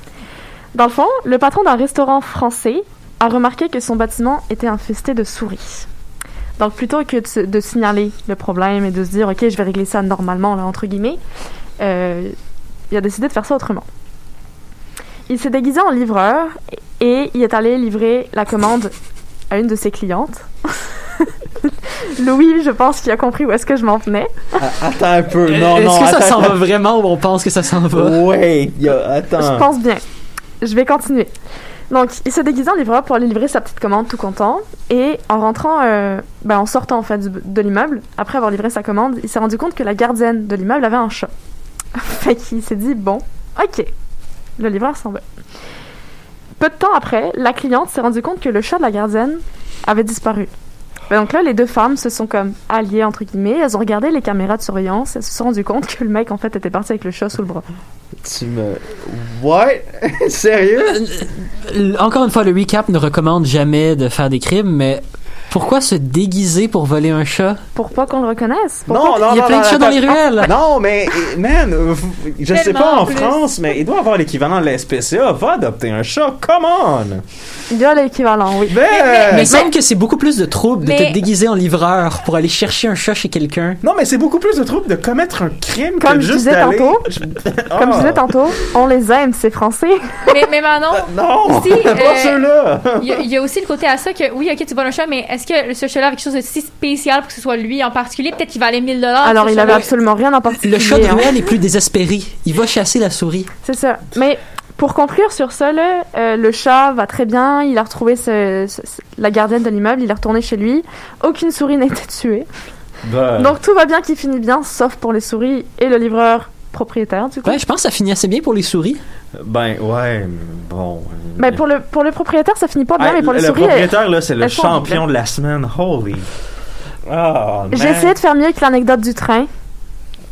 E: Dans le fond, le patron d'un restaurant français a remarqué que son bâtiment était infesté de souris. Donc plutôt que de, signaler le problème et de se dire ok je vais régler ça normalement là, entre guillemets, euh, il a décidé de faire ça autrement. Il s'est déguisé en livreur et il est allé livrer la commande à une de ses clientes. Louis, je pense qu'il a compris où est-ce que je m'en venais.
D: Ah, attends un peu. Non,
C: Est-ce
D: non.
C: que ça s'en va vraiment ou on pense que ça s'en va?
D: A- attends.
E: Je pense bien. Je vais continuer. Donc, il s'est déguisé en livreur pour aller livrer sa petite commande tout content. Et en rentrant, euh, ben, en sortant en fait du- de l'immeuble, après avoir livré sa commande, il s'est rendu compte que la gardienne de l'immeuble avait un chat. fait qu'il s'est dit, bon, ok, le livreur s'en va. Peu de temps après, la cliente s'est rendu compte que le chat de la gardienne avait disparu. Ben, donc là, les deux femmes se sont comme alliées, entre guillemets. Elles ont regardé les caméras de surveillance. Elles se sont rendues compte que le mec, en fait, était parti avec le chat sous le bras.
D: Tu me. Ouais? Sérieux?
C: L- Encore une fois, le recap ne recommande jamais de faire des crimes, mais pourquoi se déguiser pour voler un chat?
E: Pour pas qu'on le reconnaisse? Pour
D: Non, non,
C: Il y a
D: non,
C: plein
D: non,
C: de chats dans les ruelles!
D: Non, mais, man, euh, je sais
F: Tellement,
D: pas en
F: plus.
D: France, mais il doit avoir l'équivalent de la SPCA. Va adopter un chat, come on!
E: Il y a l'équivalent, oui.
D: Ben,
C: Mais il semble que c'est beaucoup plus de trouble de
F: Mais-
C: te déguiser en livreur pour aller chercher un chat chez quelqu'un.
D: Non, mais c'est beaucoup plus de trouble de commettre un crime
E: Comme
D: que
E: je
D: juste
E: disais tantôt, Comme je
D: Ah.
E: disais tantôt, on les aime, ces Français.
F: mais, mais Manon,
D: Non!
F: Si,
D: pas
F: euh,
D: ceux-là!
F: il y, a- il y a aussi le côté à ça que, oui, ok, tu voles un chat, mais est-ce que ce chat-là a quelque chose de si spécial pour que ce soit lui en particulier? Peut-être qu'il valait 1000 dollars.
E: Alors, il avait absolument rien en particulier.
C: Le chat de
E: hein.
C: ruelle est plus désespéré. Il va chasser la souris.
E: C'est ça. Mais pour conclure sur ça, là, euh, le chat va très bien. Il a retrouvé ce- ce- ce- la gardienne de l'immeuble. Il est retourné chez lui. Aucune souris n'a été tuée.
D: Ben,
E: Donc, tout va bien qui finit bien, sauf pour les souris et le livreur propriétaire, du coup.
C: Ouais, je pense que ça finit assez bien pour les souris.
D: Ben, ouais, bon...
E: Mais pour le, pour le propriétaire, ça finit pas bien,
D: Hey,
E: mais pour
D: le
E: souris...
D: propriétaire, là, c'est le champion de la semaine. Holy... Ah,
E: J'ai essayé de faire mieux que l'anecdote du train.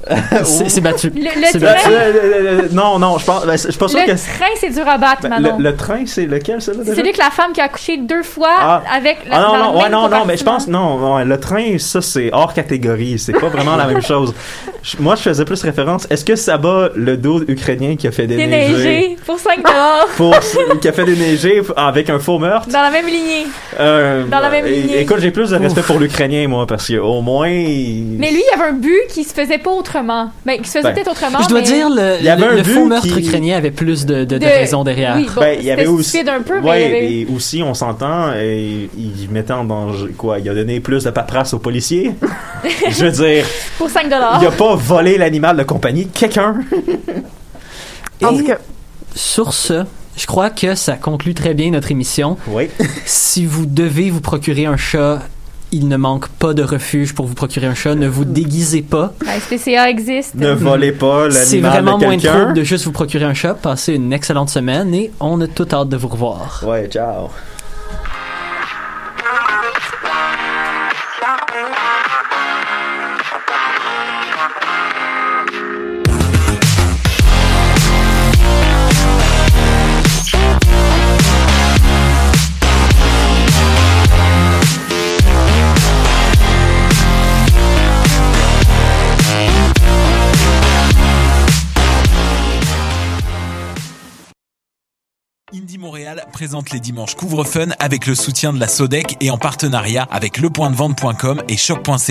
C: C'est battu.
F: Le, le train,
D: non, non, je pense, ben, je suis pas sûr
F: le
D: que...
F: train, c'est dur à battre,
D: Ben,
F: Manon.
D: le, le train, c'est lequel, ça, là, déjà?
F: C'est lui que la femme qui a accouché deux fois
D: Ah.
F: avec la
D: Ah non, non,
F: le
D: ouais, non, non, mais je pense, non, ouais, le train, ça, c'est hors catégorie. C'est pas vraiment la même chose. Je- moi, je faisais plus référence. Est-ce que ça bat le dos ukrainien qui a fait déneiger?
F: Déneigé pour 5 dollars
D: Pour, qui a fait déneiger avec un faux meurtre?
F: dans la même lignée.
D: Euh,
F: Dans la même lignée.
D: Écoute, j'ai plus de respect pour l'Ukrainien, moi, parce que au moins.
F: Mais lui, il avait un but qui se faisait pas autrement. Ben, qui se faisait
D: Ben,
F: peut-être autrement.
C: Je dois
F: mais-
C: dire, le,
D: Il y avait
C: le-
D: un
C: le
D: but
C: faux meurtre
D: qui-
C: ukrainien avait plus de, de, de
F: De-
C: raisons derrière.
F: Oui, bon,
D: Ben, il y avait aussi.
F: un peu, mais
D: ouais,
F: il y avait-
D: et aussi, on s'entend, et il mettait en danger. Quoi, il a donné plus de paperasse aux policiers? Je veux dire,
F: pour 5 dollars.
D: il a pas volé l'animal de compagnie de quelqu'un.
E: En
C: Et
E: tout cas,
C: sur ce, je crois que ça conclut très bien notre émission.
D: Oui.
C: Si vous devez vous procurer un chat, il ne manque pas de refuge pour vous procurer un chat. Ne vous déguisez pas.
F: La SPCA existe.
D: Ne volez pas
C: C'est
D: l'animal
C: vraiment
D: de
C: moins de trouble de juste vous procurer un chat. Passez une excellente semaine et on a tout hâte de vous revoir.
D: Ouais, ciao.
B: Indie Montréal présente les dimanches Couvre Fun avec le soutien de la Sodec et en partenariat avec lepointdevente.com et choc.ca.